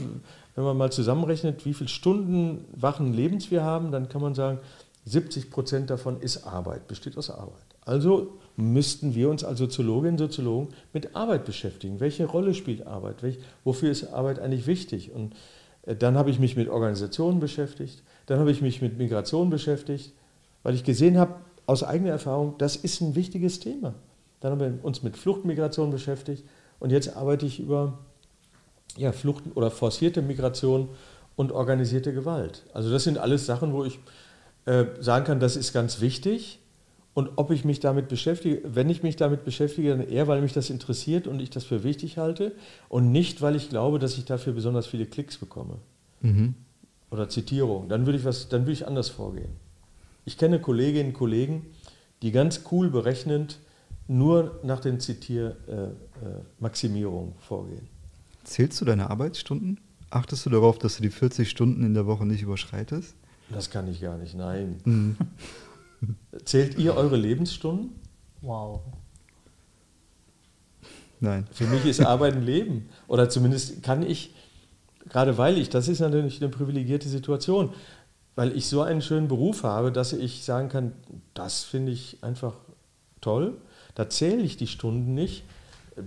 wenn man mal zusammenrechnet, wie viele Stunden wachen Lebens wir haben, dann kann man sagen, 70 Prozent davon ist Arbeit, besteht aus Arbeit. Also müssten wir uns als Soziologinnen und Soziologen mit Arbeit beschäftigen. Welche Rolle spielt Arbeit? Welch, wofür ist Arbeit eigentlich wichtig? Und äh, dann habe ich mich mit Organisationen beschäftigt, dann habe ich mich mit Migration beschäftigt, weil ich gesehen habe, aus eigener Erfahrung, das ist ein wichtiges Thema. Dann haben wir uns mit Fluchtmigration beschäftigt und jetzt arbeite ich über ja, Flucht oder forcierte Migration und organisierte Gewalt. Also das sind alles Sachen, wo ich äh, sagen kann, das ist ganz wichtig. Und ob ich mich damit beschäftige, wenn ich mich damit beschäftige, dann eher, weil mich das interessiert und ich das für wichtig halte und nicht, weil ich glaube, dass ich dafür besonders viele Klicks bekomme. Mhm. Oder Zitierung. Dann würde ich was, dann würde ich anders vorgehen. Ich kenne Kolleginnen und Kollegen, die ganz cool berechnend nur nach den Zitiermaximierungen äh, äh, vorgehen. Zählst du deine Arbeitsstunden? Achtest du darauf, dass du die 40 Stunden in der Woche nicht überschreitest? Das kann ich gar nicht, nein. Mhm. (laughs) Zählt ihr eure Lebensstunden? Wow. Nein. Für mich ist Arbeit ein Leben. Oder zumindest kann ich, gerade weil ich, das ist natürlich eine privilegierte Situation, weil ich so einen schönen Beruf habe, dass ich sagen kann, das finde ich einfach toll. Da zähle ich die Stunden nicht.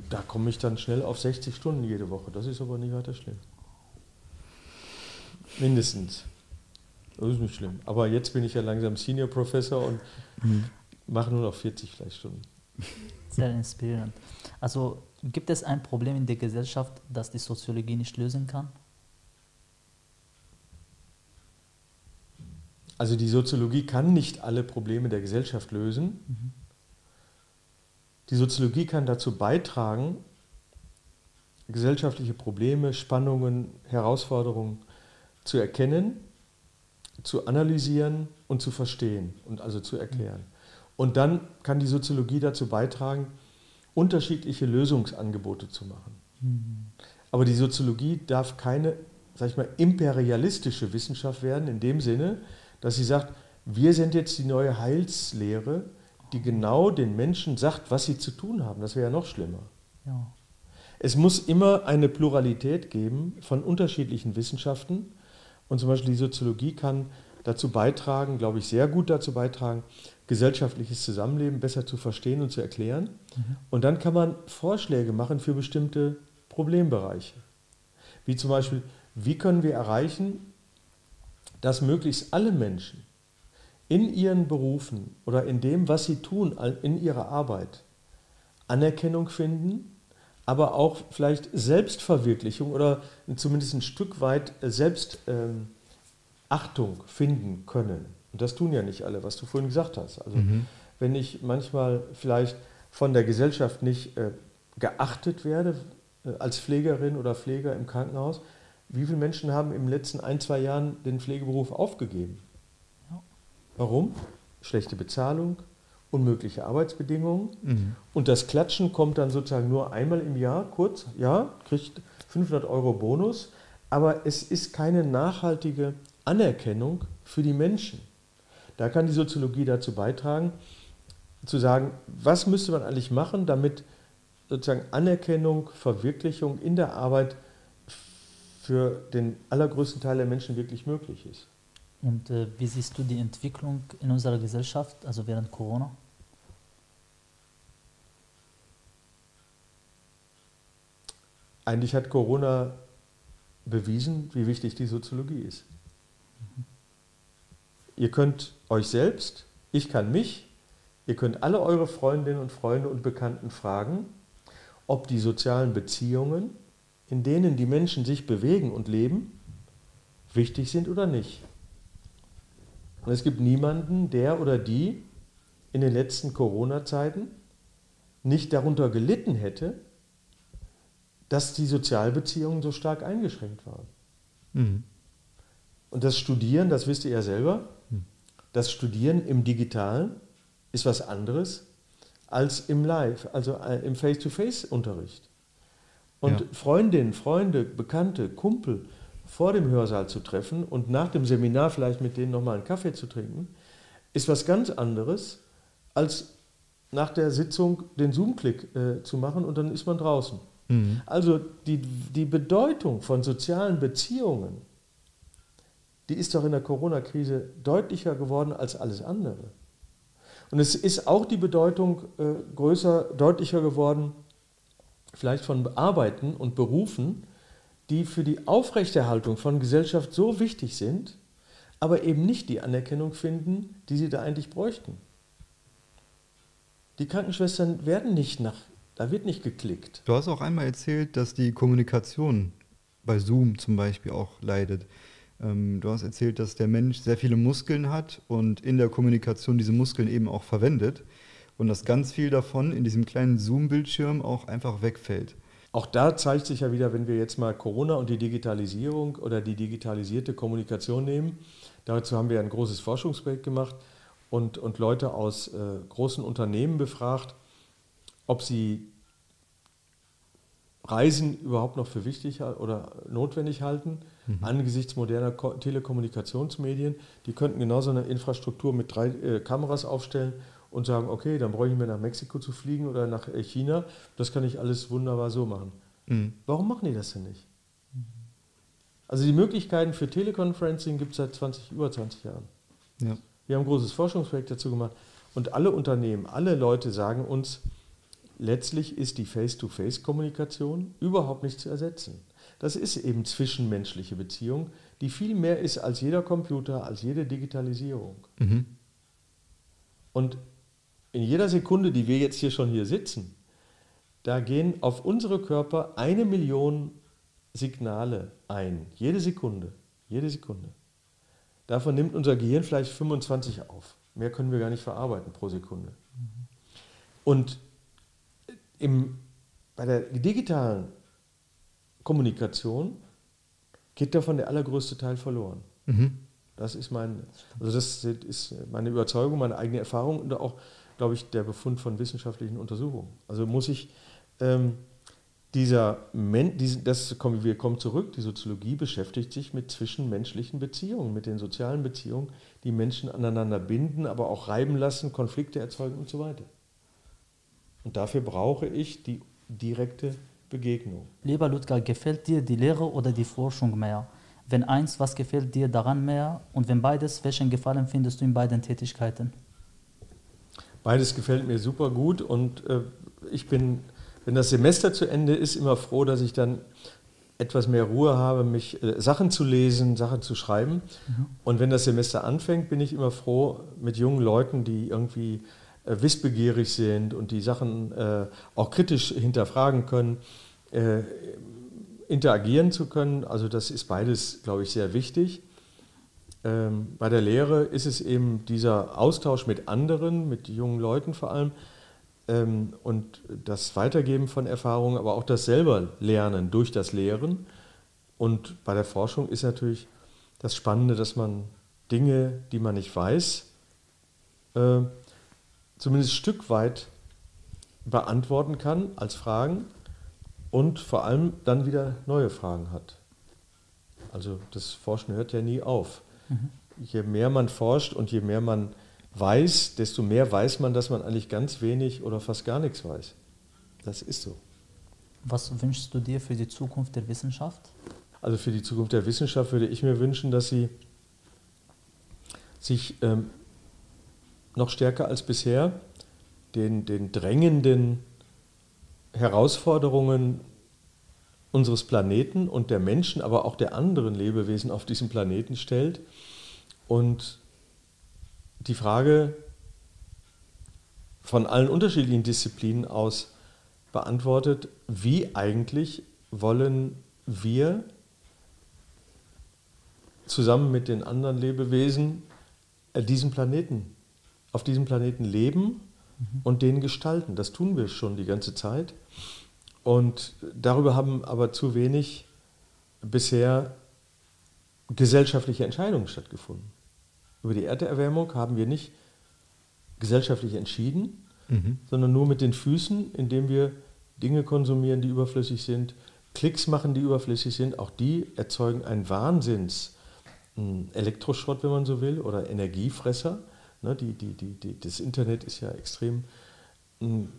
Da komme ich dann schnell auf 60 Stunden jede Woche. Das ist aber nicht weiter schlimm. Mindestens. Das ist nicht schlimm. Aber jetzt bin ich ja langsam Senior Professor und mhm. mache nur noch 40 vielleicht Stunden. Sehr inspirierend. Also gibt es ein Problem in der Gesellschaft, das die Soziologie nicht lösen kann? Also die Soziologie kann nicht alle Probleme der Gesellschaft lösen. Mhm. Die Soziologie kann dazu beitragen, gesellschaftliche Probleme, Spannungen, Herausforderungen zu erkennen, zu analysieren und zu verstehen und also zu erklären. Und dann kann die Soziologie dazu beitragen, unterschiedliche Lösungsangebote zu machen. Mhm. Aber die Soziologie darf keine, sag ich mal, imperialistische Wissenschaft werden, in dem Sinne, dass sie sagt, wir sind jetzt die neue Heilslehre, die genau den Menschen sagt, was sie zu tun haben. Das wäre ja noch schlimmer. Ja. Es muss immer eine Pluralität geben von unterschiedlichen Wissenschaften. Und zum Beispiel die Soziologie kann dazu beitragen, glaube ich, sehr gut dazu beitragen, gesellschaftliches Zusammenleben besser zu verstehen und zu erklären. Mhm. Und dann kann man Vorschläge machen für bestimmte Problembereiche. Wie zum Beispiel, wie können wir erreichen, dass möglichst alle Menschen in ihren Berufen oder in dem, was sie tun, in ihrer Arbeit, Anerkennung finden, aber auch vielleicht Selbstverwirklichung oder zumindest ein Stück weit Selbstachtung finden können. Und das tun ja nicht alle, was du vorhin gesagt hast. Also mhm. wenn ich manchmal vielleicht von der Gesellschaft nicht äh, geachtet werde äh, als Pflegerin oder Pfleger im Krankenhaus, wie viele Menschen haben im letzten ein, zwei Jahren den Pflegeberuf aufgegeben? Warum? Schlechte Bezahlung, unmögliche Arbeitsbedingungen. Mhm. Und das Klatschen kommt dann sozusagen nur einmal im Jahr, kurz, ja, kriegt 500 Euro Bonus, aber es ist keine nachhaltige Anerkennung für die Menschen. Da kann die Soziologie dazu beitragen, zu sagen, was müsste man eigentlich machen, damit sozusagen Anerkennung, Verwirklichung in der Arbeit für den allergrößten Teil der Menschen wirklich möglich ist. Und äh, wie siehst du die Entwicklung in unserer Gesellschaft, also während Corona? Eigentlich hat Corona bewiesen, wie wichtig die Soziologie ist. Mhm. Ihr könnt euch selbst, ich kann mich, ihr könnt alle eure Freundinnen und Freunde und Bekannten fragen, ob die sozialen Beziehungen, in denen die Menschen sich bewegen und leben, wichtig sind oder nicht. Und es gibt niemanden, der oder die in den letzten Corona-Zeiten nicht darunter gelitten hätte, dass die Sozialbeziehungen so stark eingeschränkt waren. Mhm. Und das Studieren, das wisst ihr ja selber, mhm. das Studieren im Digitalen ist was anderes als im Live, also äh, im Face-to-Face-Unterricht. Und ja. Freundinnen, Freunde, Bekannte, Kumpel vor dem Hörsaal zu treffen und nach dem Seminar vielleicht mit denen nochmal einen Kaffee zu trinken, ist was ganz anderes, als nach der Sitzung den Zoom-Klick äh, zu machen und dann ist man draußen. Mhm. Also die, die Bedeutung von sozialen Beziehungen, die ist doch in der Corona-Krise deutlicher geworden als alles andere. Und es ist auch die Bedeutung äh, größer, deutlicher geworden, vielleicht von Arbeiten und Berufen, die für die Aufrechterhaltung von Gesellschaft so wichtig sind, aber eben nicht die Anerkennung finden, die sie da eigentlich bräuchten. Die Krankenschwestern werden nicht nach da wird nicht geklickt. Du hast auch einmal erzählt, dass die Kommunikation bei Zoom zum Beispiel auch leidet. Ähm, du hast erzählt, dass der Mensch sehr viele Muskeln hat und in der Kommunikation diese Muskeln eben auch verwendet und dass ganz viel davon in diesem kleinen Zoom-Bildschirm auch einfach wegfällt. Auch da zeigt sich ja wieder, wenn wir jetzt mal Corona und die Digitalisierung oder die digitalisierte Kommunikation nehmen, dazu haben wir ein großes Forschungsprojekt gemacht und, und Leute aus äh, großen Unternehmen befragt, ob sie Reisen überhaupt noch für wichtig oder notwendig halten, mhm. angesichts moderner Ko Telekommunikationsmedien. Die könnten genauso eine Infrastruktur mit drei äh, Kameras aufstellen und sagen, okay, dann brauche ich mir nach Mexiko zu fliegen oder nach äh, China. Das kann ich alles wunderbar so machen. Mhm. Warum machen die das denn nicht? Also die Möglichkeiten für Teleconferencing gibt es seit 20, über 20 Jahren. Ja. Wir haben ein großes Forschungsprojekt dazu gemacht und alle Unternehmen, alle Leute sagen uns, letztlich ist die Face-to-Face-Kommunikation überhaupt nicht zu ersetzen. Das ist eben zwischenmenschliche Beziehung, die viel mehr ist als jeder Computer, als jede Digitalisierung. Mhm. Und in jeder Sekunde, die wir jetzt hier schon hier sitzen, da gehen auf unsere Körper eine Million Signale ein. Jede Sekunde. Jede Sekunde. Davon nimmt unser Gehirn vielleicht 25 auf. Mehr können wir gar nicht verarbeiten pro Sekunde. Und im, bei der digitalen Kommunikation geht davon der allergrößte Teil verloren. Mhm. Das ist mein, also das ist meine Überzeugung, meine eigene Erfahrung und auch, glaube ich, der Befund von wissenschaftlichen Untersuchungen. Also muss ich ähm, dieser Men das kommen, wir kommen zurück, die Soziologie beschäftigt sich mit zwischenmenschlichen Beziehungen, mit den sozialen Beziehungen, die Menschen aneinander binden, aber auch reiben lassen, Konflikte erzeugen und so weiter. Und dafür brauche ich die direkte Begegnung. Lieber Ludger, gefällt dir die Lehre oder die Forschung mehr? Wenn eins, was gefällt dir daran mehr? Und wenn beides, welchen Gefallen findest du in beiden Tätigkeiten? Beides gefällt mir super gut und äh, ich bin, wenn das Semester zu Ende ist, immer froh, dass ich dann etwas mehr Ruhe habe, mich äh, Sachen zu lesen, Sachen zu schreiben. Mhm. Und wenn das Semester anfängt, bin ich immer froh mit jungen Leuten, die irgendwie äh, wissbegierig sind und die Sachen äh, auch kritisch hinterfragen können, äh, interagieren zu können. Also das ist beides, glaube ich, sehr wichtig. Ähm, bei der Lehre ist es eben dieser Austausch mit anderen, mit jungen Leuten vor allem ähm, und das Weitergeben von Erfahrungen, aber auch das selber Lernen durch das Lehren. Und bei der Forschung ist natürlich das Spannende, dass man Dinge, die man nicht weiß, äh, zumindest ein Stück weit beantworten kann als Fragen und vor allem dann wieder neue Fragen hat. Also das Forschen hört ja nie auf. Mhm. Je mehr man forscht und je mehr man weiß, desto mehr weiß man, dass man eigentlich ganz wenig oder fast gar nichts weiß. Das ist so. Was wünschst du dir für die Zukunft der Wissenschaft? Also für die Zukunft der Wissenschaft würde ich mir wünschen, dass sie sich ähm, noch stärker als bisher den, den drängenden Herausforderungen unseres Planeten und der Menschen, aber auch der anderen Lebewesen auf diesem Planeten stellt und die Frage von allen unterschiedlichen Disziplinen aus beantwortet, wie eigentlich wollen wir zusammen mit den anderen Lebewesen äh, diesen Planeten, auf diesem Planeten leben mhm. und den gestalten. Das tun wir schon die ganze Zeit. Und darüber haben aber zu wenig bisher gesellschaftliche Entscheidungen stattgefunden. Über die Erderwärmung haben wir nicht gesellschaftlich entschieden, mhm. sondern nur mit den Füßen, indem wir Dinge konsumieren, die überflüssig sind, Klicks machen, die überflüssig sind. Auch die erzeugen einen Wahnsinns hm, Elektroschrott, wenn man so will, oder Energiefresser. Ne, die, die, die, das Internet ist ja extrem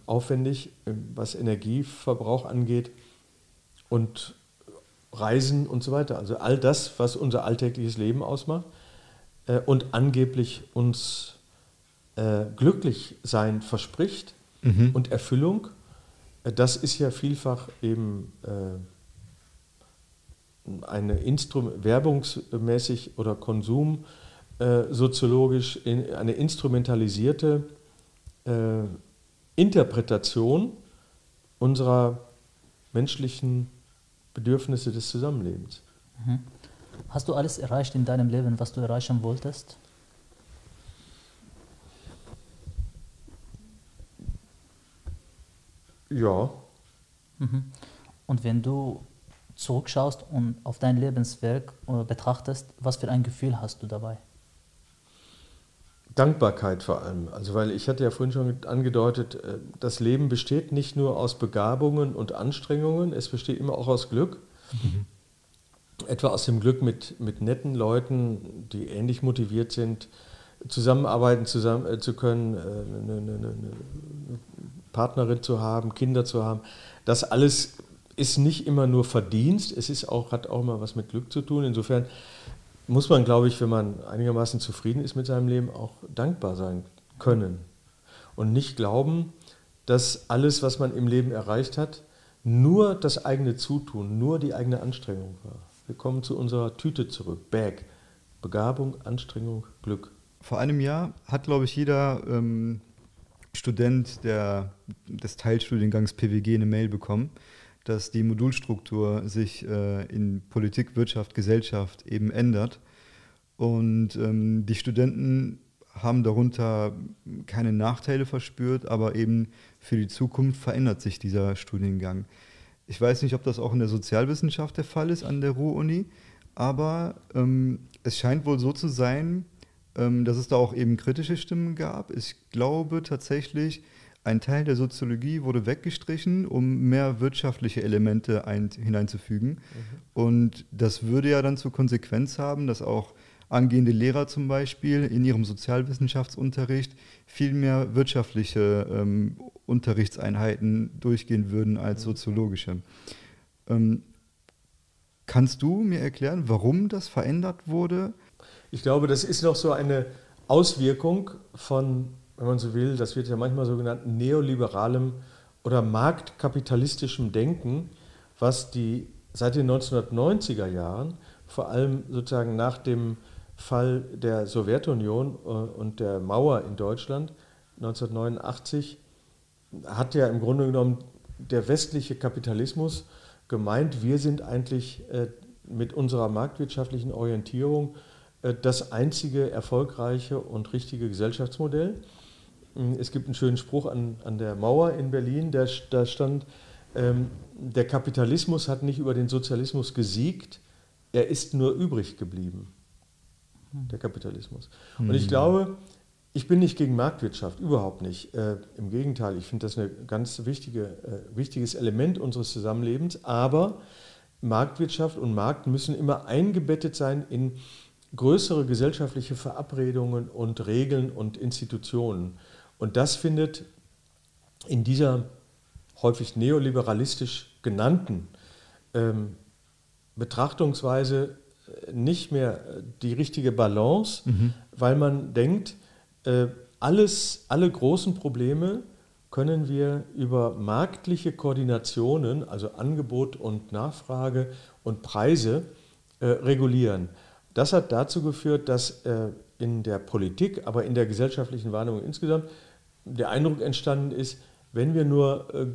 aufwendig, ähm, was Energieverbrauch angeht und Reisen und so weiter. Also all das, was unser alltägliches Leben ausmacht äh, und angeblich uns äh, glücklich sein verspricht mhm. und Erfüllung, äh, das ist ja vielfach eben äh, eine Instrum werbungsmäßig oder konsumsoziologisch in, eine instrumentalisierte äh, Interpretation unserer menschlichen Bedürfnisse des Zusammenlebens. Mhm. Hast du alles erreicht in deinem Leben, was du erreichen wolltest? Ja. Mhm. Und wenn du zurückschaust und auf dein Lebenswerk äh, betrachtest, was für ein Gefühl hast du dabei? Dankbarkeit vor allem. Also weil ich hatte ja vorhin schon angedeutet, äh, das Leben besteht nicht nur aus Begabungen und Anstrengungen, es besteht immer auch aus Glück. Mhm. Etwa aus dem Glück mit, mit netten Leuten, die ähnlich motiviert sind, zusammenarbeiten zusammen, äh, zu können, äh, eine, eine, eine Partnerin zu haben, Kinder zu haben. Das alles ist nicht immer nur Verdienst, es ist auch, hat auch immer was mit Glück zu tun. Insofern muss man, glaube ich, wenn man einigermaßen zufrieden ist mit seinem Leben, auch dankbar sein können. Und nicht glauben, dass alles, was man im Leben erreicht hat, nur das eigene Zutun, nur die eigene Anstrengung war. Wir kommen zu unserer Tüte zurück. Bag. Begabung, Anstrengung, Glück. Vor einem Jahr hat, glaube ich, jeder ähm, Student der, des Teilstudiengangs PWG eine Mail bekommen dass die Modulstruktur sich äh, in Politik, Wirtschaft, Gesellschaft eben ändert. Und ähm, die Studenten haben darunter keine Nachteile verspürt, aber eben für die Zukunft verändert sich dieser Studiengang. Ich weiß nicht, ob das auch in der Sozialwissenschaft der Fall ist an der Ruhr-Uni, aber ähm, es scheint wohl so zu sein, ähm, dass es da auch eben kritische Stimmen gab. Ich glaube tatsächlich, ein Teil der Soziologie wurde weggestrichen, um mehr wirtschaftliche Elemente ein, hineinzufügen. Mhm. Und das würde ja dann zur Konsequenz haben, dass auch angehende Lehrer zum Beispiel in ihrem Sozialwissenschaftsunterricht viel mehr wirtschaftliche ähm, Unterrichtseinheiten durchgehen würden als mhm. soziologische. Ähm, kannst du mir erklären, warum das verändert wurde? Ich glaube, das ist noch so eine Auswirkung von wenn man so will, das wird ja manchmal so genannt, neoliberalem oder marktkapitalistischem Denken, was die seit den 1990er Jahren, vor allem sozusagen nach dem Fall der Sowjetunion äh, und der Mauer in Deutschland 1989, hat ja im Grunde genommen der westliche Kapitalismus gemeint, wir sind eigentlich äh, mit unserer marktwirtschaftlichen Orientierung äh, das einzige erfolgreiche und richtige Gesellschaftsmodell. Hm, es gibt einen schönen Spruch an, an der Mauer in Berlin, der, da stand, ähm, der Kapitalismus hat nicht über den Sozialismus gesiegt, er ist nur übrig geblieben. Hm. Der Kapitalismus. Und ich hm. glaube, ich bin nicht gegen Marktwirtschaft, überhaupt nicht. Äh, Im Gegenteil, ich finde das ein ganz wichtige, äh, wichtiges Element unseres Zusammenlebens. Aber Marktwirtschaft und Markt müssen immer eingebettet sein in größere gesellschaftliche Verabredungen und Regeln und Institutionen. Und das findet in dieser häufig neoliberalistisch genannten ähm, Betrachtungsweise äh, nicht mehr die richtige Balance, mhm. weil man denkt, äh, alles, alle großen Probleme können wir über marktliche Koordinationen, also Angebot und Nachfrage und Preise, äh, regulieren. Das hat dazu geführt, dass äh, in der Politik, aber in der gesellschaftlichen Wahrnehmung insgesamt der Eindruck entstanden ist, wenn wir nur äh,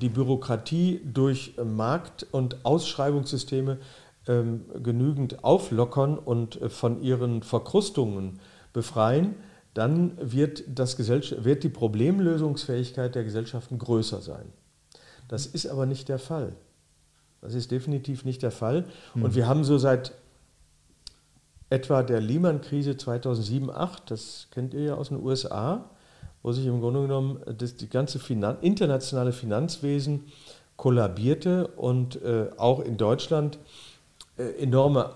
die Bürokratie durch äh, Markt- und Ausschreibungssysteme ähm, genügend auflockern und äh, von ihren Verkrustungen befreien, dann wird, das wird die Problemlösungsfähigkeit der Gesellschaften größer sein. Das ist aber nicht der Fall. Das ist definitiv nicht der Fall. Und hm. wir haben so seit etwa der Lehman-Krise 2007-2008, das kennt ihr ja aus den USA, wo sich im Grunde genommen das, die ganze Finan internationale Finanzwesen kollabierte und äh, auch in Deutschland äh, enorme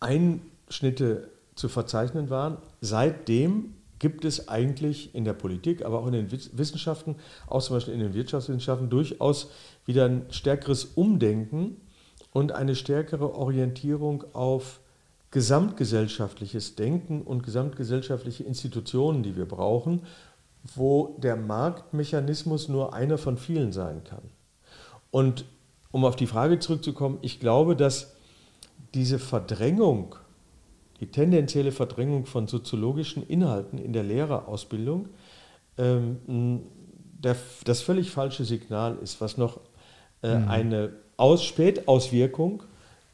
Einschnitte zu verzeichnen waren. Seitdem gibt es eigentlich in der Politik, aber auch in den Wissenschaften, auch zum Beispiel in den Wirtschaftswissenschaften, durchaus wieder ein stärkeres Umdenken und eine stärkere Orientierung auf gesamtgesellschaftliches Denken und gesamtgesellschaftliche Institutionen, die wir brauchen, wo der Marktmechanismus nur einer von vielen sein kann. Und um auf die Frage zurückzukommen, ich glaube, dass diese Verdrängung die tendenzielle Verdrängung von soziologischen Inhalten in der Lehrerausbildung ähm, der, das völlig falsche Signal ist, was noch äh, mhm. eine Aus Spätauswirkung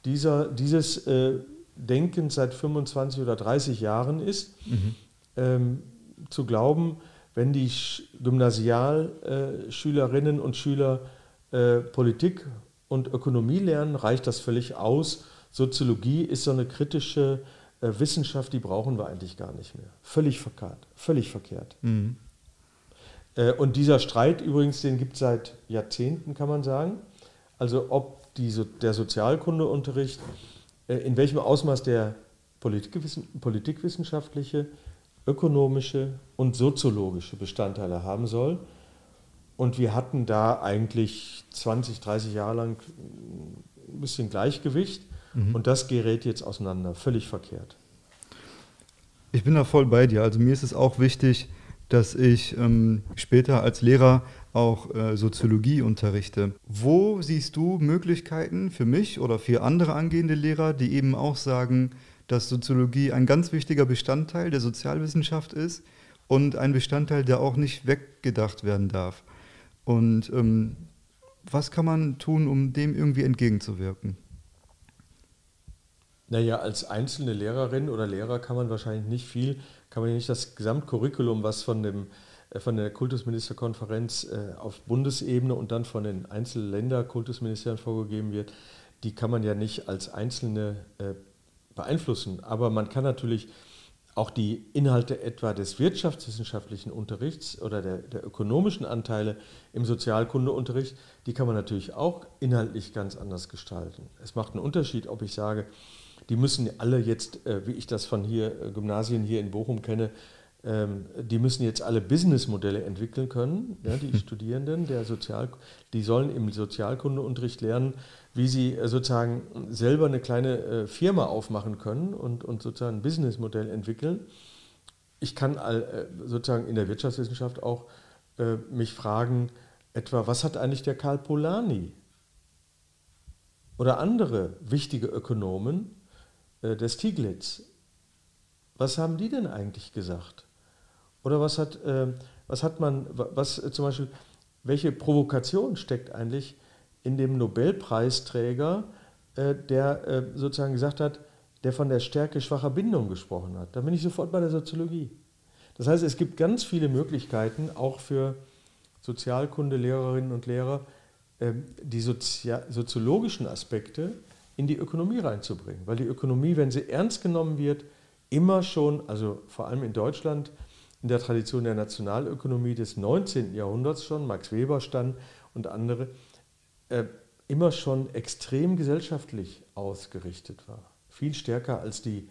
dieser, dieses äh, Denkens seit 25 oder 30 Jahren ist, mhm. ähm, zu glauben, wenn die Gymnasialschülerinnen und Schüler äh, Politik und Ökonomie lernen, reicht das völlig aus. Soziologie ist so eine kritische äh, Wissenschaft, die brauchen wir eigentlich gar nicht mehr. Völlig verkehrt. Völlig verkehrt. Mhm. Äh, und dieser Streit übrigens, den gibt es seit Jahrzehnten, kann man sagen. Also ob die, der Sozialkundeunterricht, in welchem Ausmaß der Politikwissen, politikwissenschaftliche, ökonomische und soziologische Bestandteile haben soll. Und wir hatten da eigentlich 20, 30 Jahre lang ein bisschen Gleichgewicht. Mhm. Und das gerät jetzt auseinander, völlig verkehrt. Ich bin da voll bei dir. Also mir ist es auch wichtig, dass ich ähm, später als Lehrer auch äh, Soziologie unterrichte. Wo siehst du Möglichkeiten für mich oder für andere angehende Lehrer, die eben auch sagen, dass Soziologie ein ganz wichtiger Bestandteil der Sozialwissenschaft ist und ein Bestandteil, der auch nicht weggedacht werden darf? Und ähm, was kann man tun, um dem irgendwie entgegenzuwirken? Naja, als einzelne Lehrerin oder Lehrer kann man wahrscheinlich nicht viel, kann man nicht das Gesamtcurriculum, was von, dem, äh, von der Kultusministerkonferenz äh, auf Bundesebene und dann von den einzelnen Länder-Kultusministerien vorgegeben wird, die kann man ja nicht als Einzelne äh, beeinflussen. Aber man kann natürlich auch die Inhalte etwa des wirtschaftswissenschaftlichen Unterrichts oder der, der, ökonomischen Anteile im Sozialkundeunterricht, die kann man natürlich auch inhaltlich ganz anders gestalten. Es macht einen Unterschied, ob ich sage, die müssen alle jetzt, äh, wie ich das von hier, äh, Gymnasien hier in Bochum kenne, ähm, die müssen jetzt alle Businessmodelle entwickeln können, die (laughs) Studierenden, der Sozial, die sollen im Sozialkundeunterricht lernen, wie sie äh, sozusagen selber eine kleine Firma aufmachen können und, und sozusagen ein Businessmodell entwickeln. Ich kann sozusagen in der Wirtschaftswissenschaft auch mich fragen, etwa, was hat eigentlich der Karl Polanyi oder andere wichtige Ökonomen äh, der Stiglitz. Was haben die denn eigentlich gesagt? Oder was hat, äh, was hat man, was äh, zum Beispiel, welche Provokation steckt eigentlich in dem Nobelpreisträger, äh, der äh, sozusagen gesagt hat, der von der Stärke schwacher Bindung gesprochen hat? Da bin ich sofort bei der Soziologie. Das heißt, es gibt ganz viele Möglichkeiten, auch für Sozialkunde-Lehrerinnen und Lehrer, ähm, die soziologischen Aspekte in die Ökonomie reinzubringen. Weil die Ökonomie, wenn sie ernst genommen wird, immer schon, also vor allem in Deutschland, in der Tradition der Nationalökonomie des 19. Jahrhunderts schon, Max Weber stand und andere, äh, immer schon extrem gesellschaftlich ausgerichtet war. Viel stärker als die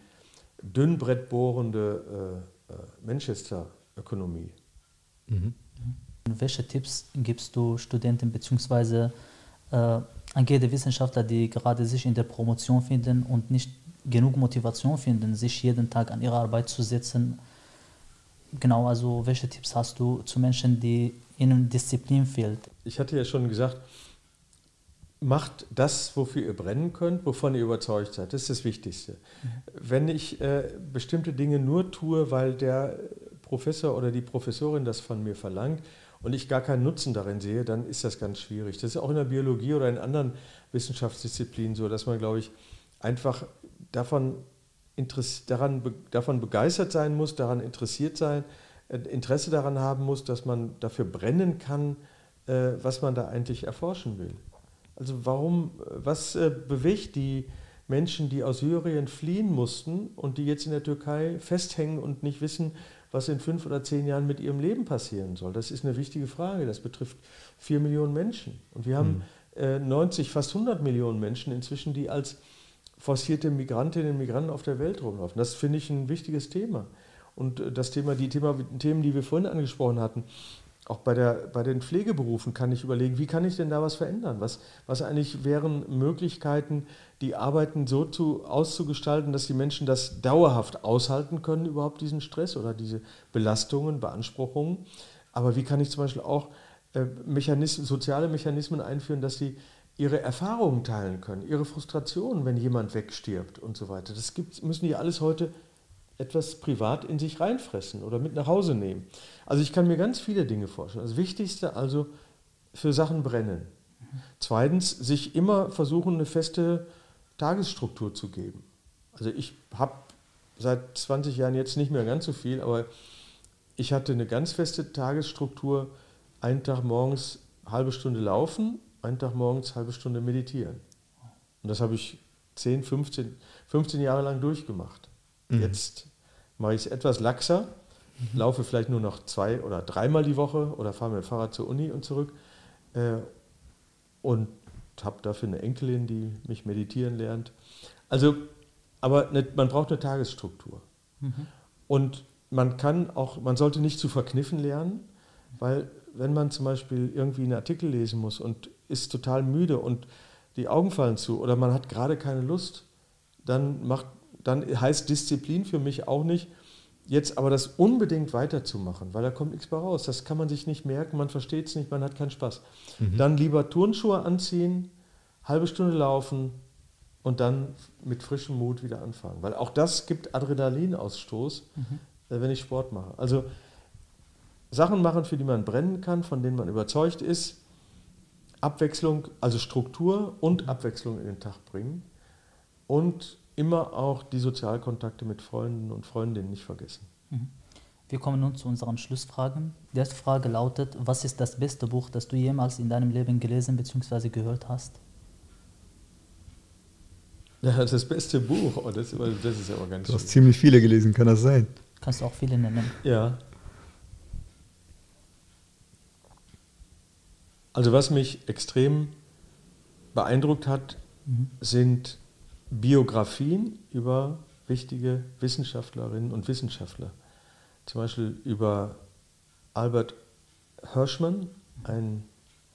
Dünnbrett bohrende äh, äh, Manchester-Ökonomie. Mhm. Welche Tipps gibst du Studenten bzw. Äh, angehende Wissenschaftler, die gerade sich in der Promotion finden und nicht genug Motivation finden, sich jeden Tag an ihre Arbeit zu setzen? Genau, also welche Tipps hast du zu Menschen, die ihnen Disziplin fehlt? Ich hatte ja schon gesagt, macht das, wofür ihr brennen könnt, wovon ihr überzeugt seid. Das ist das Wichtigste. Mhm. Wenn ich äh, bestimmte Dinge nur tue, weil der Professor oder die Professorin das von mir verlangt und ich gar keinen Nutzen darin sehe, dann ist das ganz schwierig. Das ist auch in der Biologie oder in anderen Wissenschaftsdisziplinen so, dass man, glaube ich, einfach davon, daran, davon begeistert sein muss, daran interessiert sein, äh, Interesse daran haben muss, dass man dafür brennen kann, äh, was man da eigentlich erforschen will. Also warum, was äh, bewegt die Menschen, die aus Syrien fliehen mussten und die jetzt in der Türkei festhängen und nicht wissen, was in fünf oder zehn Jahren mit ihrem Leben passieren soll? Das ist eine wichtige Frage. Das betrifft vier Millionen Menschen. Und wir haben mhm. 90, fast 100 Millionen Menschen inzwischen, die als forcierte Migrantinnen und Migranten auf der Welt rumlaufen. Das finde ich ein wichtiges Thema. Und das Thema, die Thema, Themen, die wir vorhin angesprochen hatten, auch bei, der, bei den Pflegeberufen kann ich überlegen, wie kann ich denn da was verändern? Was, was eigentlich wären Möglichkeiten, die Arbeiten so zu, auszugestalten, dass die Menschen das dauerhaft aushalten können, überhaupt diesen Stress oder diese Belastungen, Beanspruchungen. Aber wie kann ich zum Beispiel auch äh, Mechanismen, soziale Mechanismen einführen, dass sie ihre Erfahrungen teilen können, ihre Frustrationen, wenn jemand wegstirbt und so weiter. Das gibt, müssen die alles heute etwas privat in sich reinfressen oder mit nach Hause nehmen. Also ich kann mir ganz viele Dinge vorstellen. Das Wichtigste also für Sachen brennen. Zweitens, sich immer versuchen, eine feste Tagesstruktur zu geben. Also ich habe seit 20 Jahren jetzt nicht mehr ganz so viel, aber ich hatte eine ganz feste Tagesstruktur. Einen Tag morgens halbe Stunde laufen, einen Tag morgens halbe Stunde meditieren. Und das habe ich 10, 15, 15 Jahre lang durchgemacht. Mhm. Jetzt mache ich es etwas laxer, mhm. laufe vielleicht nur noch zwei oder dreimal die Woche oder fahre mit dem Fahrrad zur Uni und zurück. Äh, und habe dafür eine Enkelin, die mich meditieren lernt. Also, aber eine, man braucht eine Tagesstruktur. Mhm. Und man kann auch, man sollte nicht zu verkniffen lernen, weil wenn man zum Beispiel irgendwie einen Artikel lesen muss und ist total müde und die Augen fallen zu oder man hat gerade keine Lust, dann macht dann heißt Disziplin für mich auch nicht, jetzt aber das unbedingt weiterzumachen, weil da kommt nichts mehr raus. Das kann man sich nicht merken, man versteht es nicht, man hat keinen Spaß. Mhm. Dann lieber Turnschuhe anziehen, halbe Stunde laufen und dann mit frischem Mut wieder anfangen. Weil auch das gibt Adrenalinausstoß, mhm. Äh, wenn ich Sport mache. Also Sachen machen, für die man brennen kann, von denen man überzeugt ist, Abwechslung, also Struktur und Abwechslung in den Tag bringen und immer auch die Sozialkontakte mit Freunden und Freundinnen nicht vergessen. Mhm. Wir kommen nun zu unseren Schlussfragen. Die erste Frage lautet, was ist das beste Buch, das du jemals in deinem Leben gelesen bzw. gehört hast? Ja, das beste Buch, oh, das, das ist aber ganz Du hast ziemlich viele gelesen, kann das sein? Kannst du auch viele nennen. Ja. Also was mich extrem beeindruckt hat, mhm. sind Biografien über wichtige Wissenschaftlerinnen und Wissenschaftler. Zum Beispiel über Albert Hirschmann, ein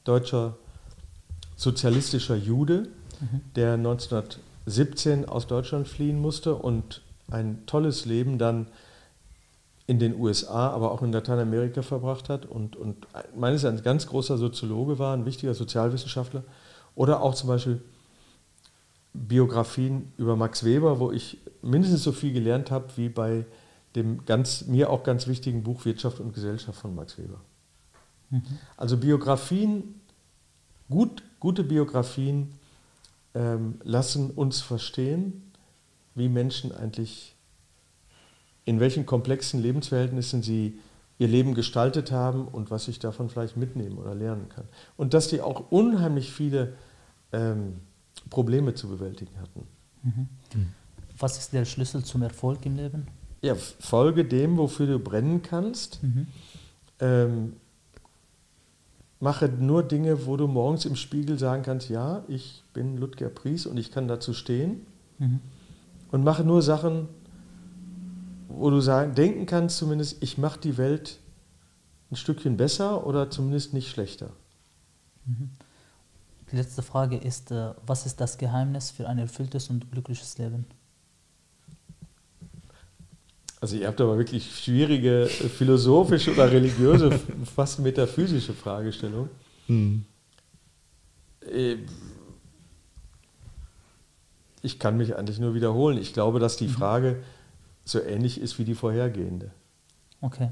deutscher sozialistischer Jude, mhm. der 1917 aus Deutschland fliehen musste und ein tolles Leben dann in den USA, aber auch in Lateinamerika verbracht hat und, und meines Erachtens ein ganz großer Soziologe war, ein wichtiger Sozialwissenschaftler. Oder auch zum Beispiel Biografien über Max Weber, wo ich mindestens so viel gelernt habe wie bei dem ganz, mir auch ganz wichtigen Buch Wirtschaft und Gesellschaft von Max Weber. Mhm. Also Biografien, gut, gute Biografien ähm, lassen uns verstehen, wie Menschen eigentlich, in welchen komplexen Lebensverhältnissen sie ihr Leben gestaltet haben und was ich davon vielleicht mitnehmen oder lernen kann. Und dass die auch unheimlich viele ähm, Probleme zu bewältigen hatten. Mhm. Was ist der Schlüssel zum Erfolg im Leben? Ja, folge dem, wofür du brennen kannst. Mhm. Ähm, mache nur Dinge, wo du morgens im Spiegel sagen kannst, ja, ich bin Ludger Pries und ich kann dazu stehen. Mhm. Und mache nur Sachen, wo du sagen, denken kannst zumindest, ich mache die Welt ein Stückchen besser oder zumindest nicht schlechter? Die letzte Frage ist, äh, was ist das Geheimnis für ein erfülltes und glückliches Leben? Also ihr habt aber wirklich schwierige äh, philosophische oder religiöse, (laughs) fast metaphysische Fragestellung. Hm. Äh, Ich kann mich eigentlich nur wiederholen. Ich glaube, dass die Frage so ähnlich ist wie die vorhergehende. Okay.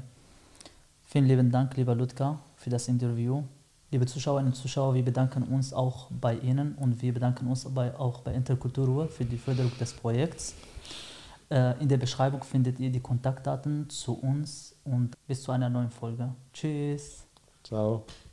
Vielen lieben Dank, lieber Ludger, für das Interview. Liebe Zuschauerinnen und Zuschauer, wir bedanken uns auch bei Ihnen und wir bedanken uns bei, auch bei Interkulturruhe für die Förderung des Projekts. Äh, in der Beschreibung findet ihr die Kontaktdaten zu uns und bis zu einer neuen Folge. Tschüss. Ciao.